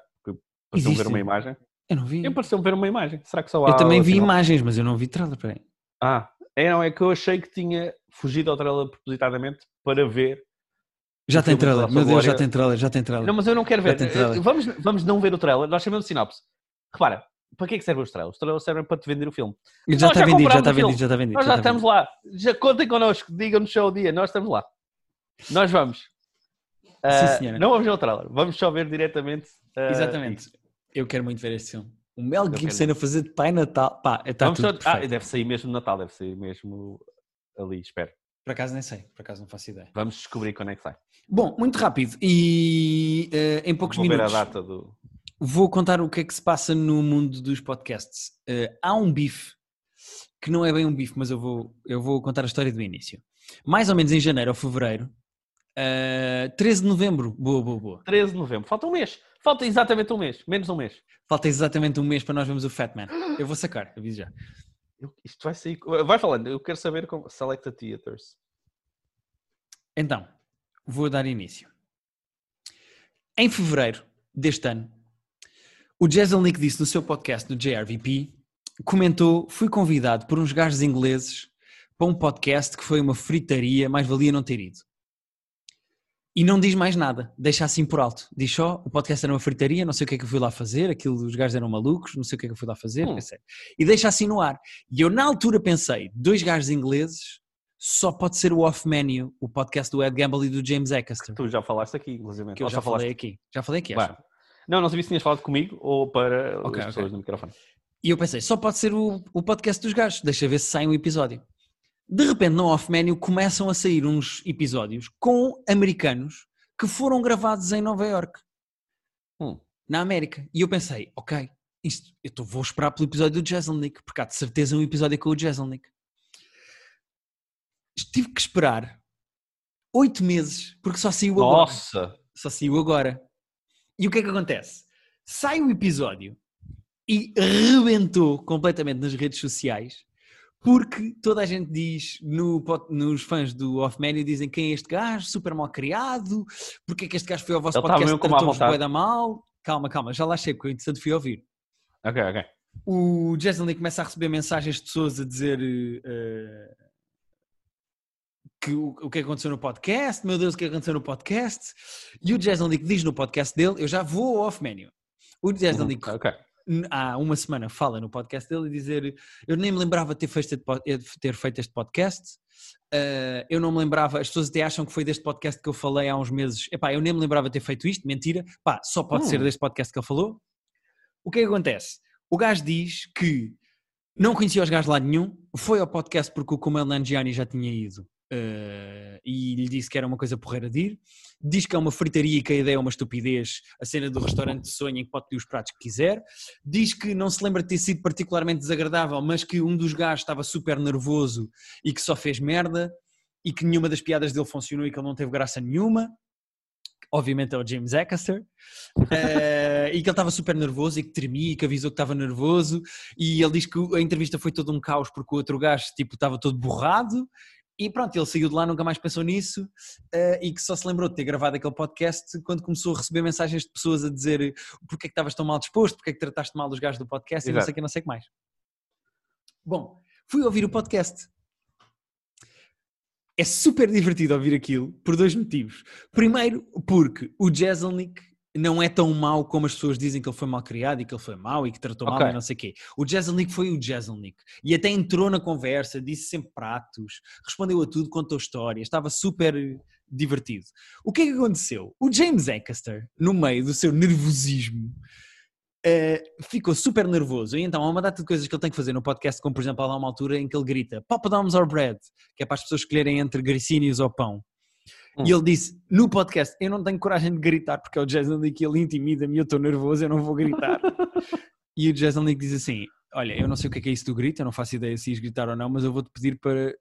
Pareceu-me ver uma imagem. Eu não vi. Eu pareceu-me ver uma imagem. Será que só há Eu também vi imagens, mas eu não vi trailer. Peraí. Ah, é, não, é que eu achei que tinha fugido ao trailer propositadamente para ver. Já tem trailer. Meu Deus, já tem trailer, já tem trailer. Não, mas eu não quero ver. Vamos, vamos não ver o trailer. Nós sabemos sinopse. Repara, para que é que servem os trailers? Os trailers servem para te vender o filme. já está já vendido, já está o filme. vendido, já está vendido. Nós já está estamos lá. Já contem connosco. Digam-nos só o dia. Nós estamos lá. Nós vamos. Ah, senhora. não vamos ver o trailer. Vamos só ver diretamente. ah, vendido. Exatamente. Eu quero muito ver este filme. O Mel Gibson a fazer de Pai Natal. Pá, está Vamos tudo só... Ah, deve sair mesmo no Natal. Deve sair mesmo ali. Espero. Por acaso nem sei, por acaso não faço ideia. Vamos descobrir quando é que sai. Bom, muito rápido e eh, em poucos Vou minutos ver a data do. Vou contar o que é que se passa no mundo dos podcasts. Eh, há um bife que não é bem um bife, mas eu vou, eu vou contar a história do início. Mais ou menos em janeiro ou fevereiro, eh, 13 de novembro, boa, boa, boa. 13 de novembro. Falta um mês. Falta exatamente um mês. Menos um mês. Falta exatamente um mês para nós vermos o Fat Man. Eu vou sacar, aviso já. Eu- isto vai sair. Vai falando. Eu quero saber como. Select the Theaters. Então, vou dar início. Em fevereiro deste ano, o Jezelnik disse no seu podcast no JRVP, comentou, fui convidado por uns gajos ingleses para um podcast que foi uma fritaria, mais valia não ter ido. E não diz mais nada, deixa assim por alto. Diz só, o podcast era uma fritaria, não sei o que é que eu fui lá fazer, aquilo os gajos eram malucos, não sei o que é que eu fui lá fazer, Hum. etc. E deixa assim no ar. E eu na altura pensei, dois gajos ingleses, só pode ser o Off Menu, o podcast do Ed Gamble e do James Acaster, Tu já falaste aqui, inclusive. que eu já falaste- falei aqui. Já falei aqui, acho. Não, não sabia se tinhas falado comigo ou para Ok, as pessoas ok. no microfone. E eu pensei, só pode ser o, o podcast dos gajos, deixa ver se sai um episódio. De repente, no Off Menu, começam a sair uns episódios com americanos que foram gravados em Nova York. Hum. na América. E eu pensei, ok, isto, eu tô, vou esperar pelo episódio do Jeselnik, porque há de certeza um episódio com o Jeselnik. Tive que esperar oito meses, porque só saiu agora. Nossa! Só saiu agora. E o que é que acontece? Sai o episódio e rebentou completamente nas redes sociais, porque toda a gente diz, no, nos fãs do Off Menu, dizem quem é este gajo, super mal criado, porque é que este gajo foi ao vosso Ele podcast tratou-vos bué da mal. Calma, calma, já lá chego, que eu interessante fui ouvir. Ok, ok. O Jason Lee começa a receber mensagens de pessoas a dizer eh, que o, o que aconteceu no podcast, meu Deus, o que aconteceu no podcast. E o Jason Lee diz no podcast dele, eu já vou ao off-menu. O Jason Uhum, Lee Ok. n- há uma semana fala no podcast dele e dizer eu nem me lembrava de ter feito este, eh, ter feito este podcast eh, eu não me lembrava, as pessoas até acham que foi deste podcast que eu falei há uns meses epá, eu nem me lembrava de ter feito isto, mentira pá, só pode Hum. ser deste podcast que ele falou o que é que acontece? o gajo diz que não conhecia os gajos lado nenhum foi ao podcast porque o Kumail Nanjiani já tinha ido eh, e lhe disse que era uma coisa porreira de ir diz que é uma fritaria e que a ideia é uma estupidez, a cena do restaurante de sonho em que pode pedir os pratos que quiser. Diz que não se lembra de ter sido particularmente desagradável, mas que um dos gajos estava super nervoso e que só fez merda e que nenhuma das piadas dele funcionou e que ele não teve graça nenhuma. Obviamente é o James Acaster. Eh, e que ele estava super nervoso e que tremia e que avisou que estava nervoso. E ele diz que a entrevista foi todo um caos porque o outro gajo tipo, estava todo borrado. E pronto, ele saiu de lá, nunca mais pensou nisso eh, e que só se lembrou de ter gravado aquele podcast quando começou a receber mensagens de pessoas a dizer porque é que estavas tão mal disposto, porque é que trataste mal os gajos do podcast e não Exato. sei o que, não sei o que mais. Bom, fui ouvir o podcast. É super divertido ouvir aquilo por dois motivos. Primeiro, porque o Jeselnik não é tão mau como as pessoas dizem que ele foi mal criado e que ele foi mau e que tratou mal Ok. e não sei o quê. O Jeselnik foi o Jeselnik. E até entrou na conversa, disse sempre pratos, respondeu a tudo, contou histórias, estava super divertido. O que é que aconteceu? O James Acaster, no meio do seu nervosismo, eh, ficou super nervoso. E então há uma data de coisas que ele tem que fazer no podcast, como por exemplo, há lá uma altura em que ele grita Poppadoms or bread, que é para as pessoas escolherem entre gricínios ou pão. Hum. E ele disse no podcast: Eu não tenho coragem de gritar porque é o Jason Lee que ele intimida-me eu estou nervoso, eu não vou gritar. e o Jason Lee diz assim: Olha, eu não sei o que é, que é isso do grito, eu não faço ideia se ias gritar ou não, mas eu vou-te pedir para.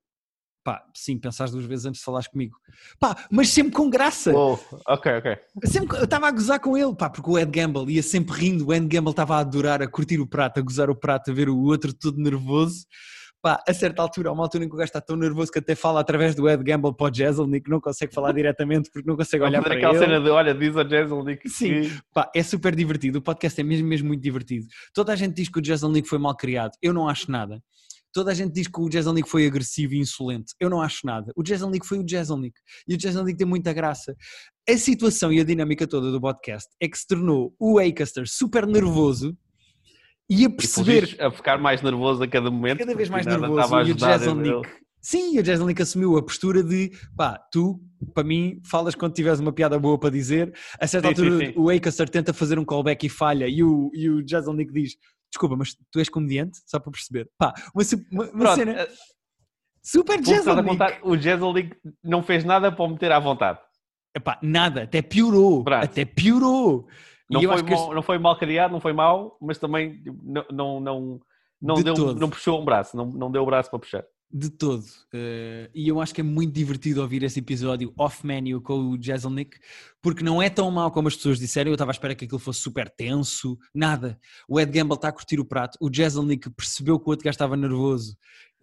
Pá, sim, pensares duas vezes antes de falares comigo. Pá, mas sempre com graça. Uou, ok, ok. Sempre, eu estava a gozar com ele, pá, porque o Ed Gamble ia sempre rindo, o Ed Gamble estava a adorar, a curtir o prato, a gozar o prato, a ver o outro todo nervoso. Pá, a certa altura, há uma altura em que o gajo está tão nervoso que até fala através do Ed Gamble para o Jeselnik, não consegue falar diretamente porque não consegue olhar para aquela ele. cena de, olha, diz a Jeselnik Sim. que... Pá, é super divertido, o podcast é mesmo, mesmo muito divertido. Toda a gente diz que o League foi mal criado, eu não acho nada. Toda a gente diz que o Jason League foi agressivo e insolente, eu não acho nada. O Jason League foi o Jason League e o Jason League tem muita graça. A situação e a dinâmica toda do podcast é que se tornou o Acaster super nervoso e a perceber perceber... a ficar mais nervoso a cada momento. cada vez mais nervoso e o Jason. Nick sim, o Jason Nick assumiu a postura de pá, tu, para mim, falas quando tiveres uma piada boa para dizer a certa Sim, sim, altura sim. o Acaster tenta fazer um callback e falha e o, e o Jason Nick diz desculpa, mas tu és comediante? Só para perceber pá, uma, uma, uma Pronto, cena eh, super Jason Nick contar, o Jeselnik não fez nada para o meter à vontade. Epá, nada, até piorou Pronto. até piorou Não foi, mal, não foi mal criado, não foi mal, mas também não, não, não, não, De deu, todo. não puxou um braço, não, não deu o braço para puxar. De todo. Eh, e eu acho que é muito divertido ouvir esse episódio off-menu com o Jeselnik, porque não é tão mau como as pessoas disseram. Eu estava à espera que aquilo fosse super tenso, nada. O Ed Gamble está a curtir o prato, o Jeselnik percebeu que o outro gajo estava nervoso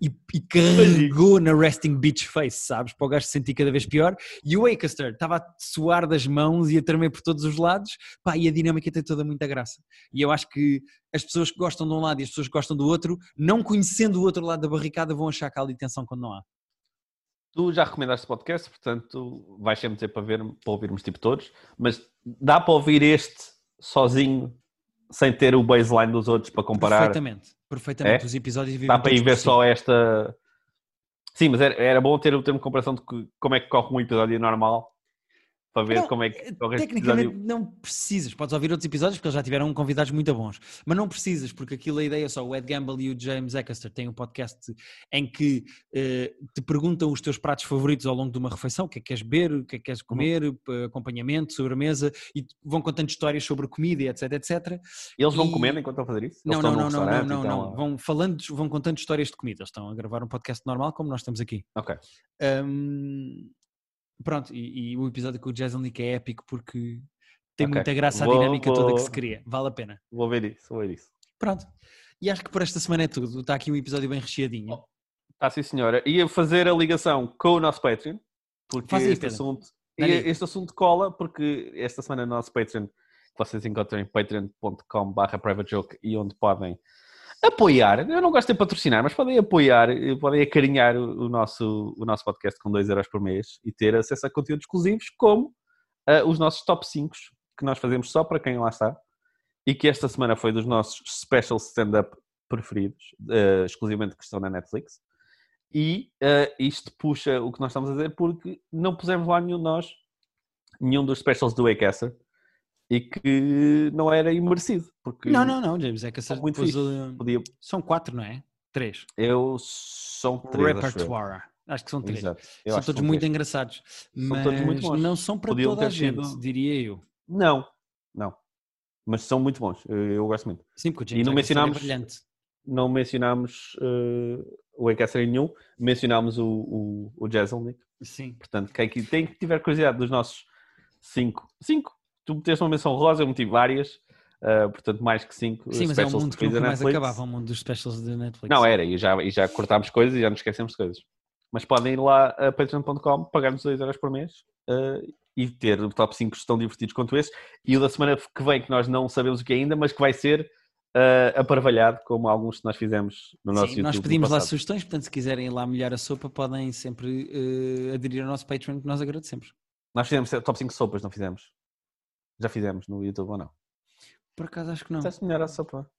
e, e carregou na resting beach face, sabes? Para o gajo se sentir cada vez pior. E o Acaster estava a suar das mãos e a tremer por todos os lados, pá, e a dinâmica tem toda muita graça. E eu acho que as pessoas que gostam de um lado e as pessoas que gostam do outro, não conhecendo o outro lado da barricada, vão achar que há ali tensão quando não há. Tu já recomendaste o podcast, portanto vais sempre dizer para, ver, para ouvirmos tipo todos, mas dá para ouvir este sozinho, sem ter o baseline dos outros para comparar? Perfeitamente, perfeitamente. É? Os episódios vivem Dá para ir ver só esta. Sim, mas era, era bom ter o termo de comparação de como é que corre um episódio normal. Para ver Não, como é que qualquer Tecnicamente episódio- não precisas, podes ouvir outros episódios porque eles já tiveram convidados muito bons, mas não precisas porque aquilo a ideia é só o Ed Gamble e o James Acaster têm um podcast em que eh, te perguntam os teus pratos favoritos ao longo de uma refeição, o que é que queres beber, o que é que queres comer, p- acompanhamento, sobremesa e vão contando histórias sobre comida e etc, etc. Eles vão e- comendo enquanto estão a fazer isso? Não, não, não, não, não, não, não. Vão falando, vão contando histórias de comida. Eles estão a gravar um podcast normal como nós estamos aqui. Ok. Hum, pronto, e, e o episódio com o Jason Nick é épico porque tem Ok. muita graça Vou- a dinâmica toda que vou- se cria. Vale a pena. Vou ver isso, vou ver isso. Pronto. E acho que por esta semana é tudo. Está aqui um episódio bem recheadinho. Tá sim, senhora. Ia fazer a ligação com o nosso Patreon, porque Faz este assunto, este assunto cola, porque esta semana no nosso Patreon, que vocês encontram em patreon.com.br privatejoke e onde podem apoiar, eu não gosto de patrocinar, mas podem apoiar, podem acarinhar o nosso, o nosso podcast com 2 euros por mês e ter acesso a conteúdos exclusivos, como ah, os nossos top 5 que nós fazemos só para quem lá está e que esta semana foi dos nossos special stand-up preferidos, eh, exclusivamente que estão na Netflix. E eh, isto puxa o que nós estamos a dizer porque não pusemos lá nenhum de nós, nenhum dos specials do Waycaster e que não era imerecido. Porque Não, não, não, James. É que essa, Muito depois, uh, Podia, são quatro, não é? Três. eu são três. acho. Repertoire. Acho que são três. Exato. Eu São acho todos muito três. engraçados. São mas todos muito bons. não são para Podiam toda a gente, sido- diria eu. Não, não. Mas são muito bons. Eu, eu gosto muito. Sim, porque o James não Acaster mencionámos- é brilhante. Não mencionámos eh, o em nenhum, mencionámos o, o, o Jezelnik. Sim. Portanto, quem, que- quem tiver curiosidade dos nossos cinco, cinco, tu meteste uma menção rosa, eu meti várias, uh, portanto, mais que cinco. Sim, mas é um mundo que nunca mais Netflix. acabava, o mundo dos specials da Netflix. Não, era, e já, e já cortámos coisas e já nos esquecemos de coisas. Mas podem ir lá a patreon.com, pagar-nos 2 euros por mês uh, e ter o top 5 tão divertidos quanto esse. E o da semana que vem, que nós não sabemos o que é ainda, mas que vai ser uh, aparvalhado, como alguns que nós fizemos no nosso Sim, YouTube. nós pedimos lá sugestões, portanto, se quiserem ir lá molhar a sopa, podem sempre eh, aderir ao nosso Patreon, que nós agradecemos. Nós fizemos top 5 sopas, não fizemos? Já fizemos no YouTube ou não? Por acaso acho que não. Disseste melhor a sopa.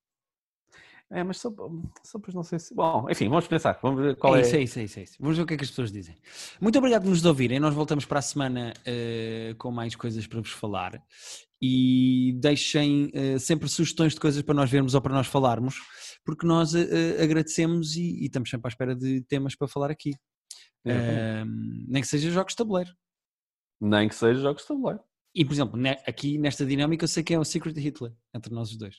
É, mas sopa, sopas não sei se. Bom, enfim, vamos pensar. Vamos ver qual é, é. isso, é isso, é isso, é isso. Vamos ver o que é que as pessoas dizem. Muito obrigado por nos ouvirem. Nós voltamos para a semana eh, com mais coisas para vos falar. E deixem eh, sempre sugestões de coisas para nós vermos ou para nós falarmos, porque nós eh, agradecemos e, e estamos sempre à espera de temas para falar aqui. Nem que seja jogos de tabuleiro. Nem que seja jogos de tabuleiro. E, por exemplo, ne- aqui nesta dinâmica eu sei que é um Secret Hitler entre nós os dois.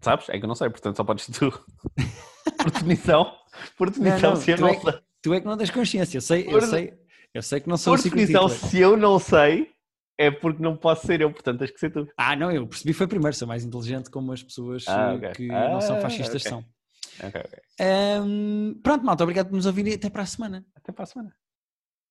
Sabes? É que eu não sei, portanto só podes tu. por definição, por definição, não, se eu não é que- sei. Tu é que não tens consciência, eu sei, eu Por- sei, eu sei que não sou Por o Secret definição, Hitler. se eu não sei, é porque não posso ser eu, portanto tens que ser tu. Ah, não, eu percebi foi primeiro, sou mais inteligente como as pessoas Ah, eh, ok. que não são Ah, fascistas ok. são. Ok, ok. Ahm, pronto, malta, obrigado por nos ouvirem e até para a semana. Até para a semana.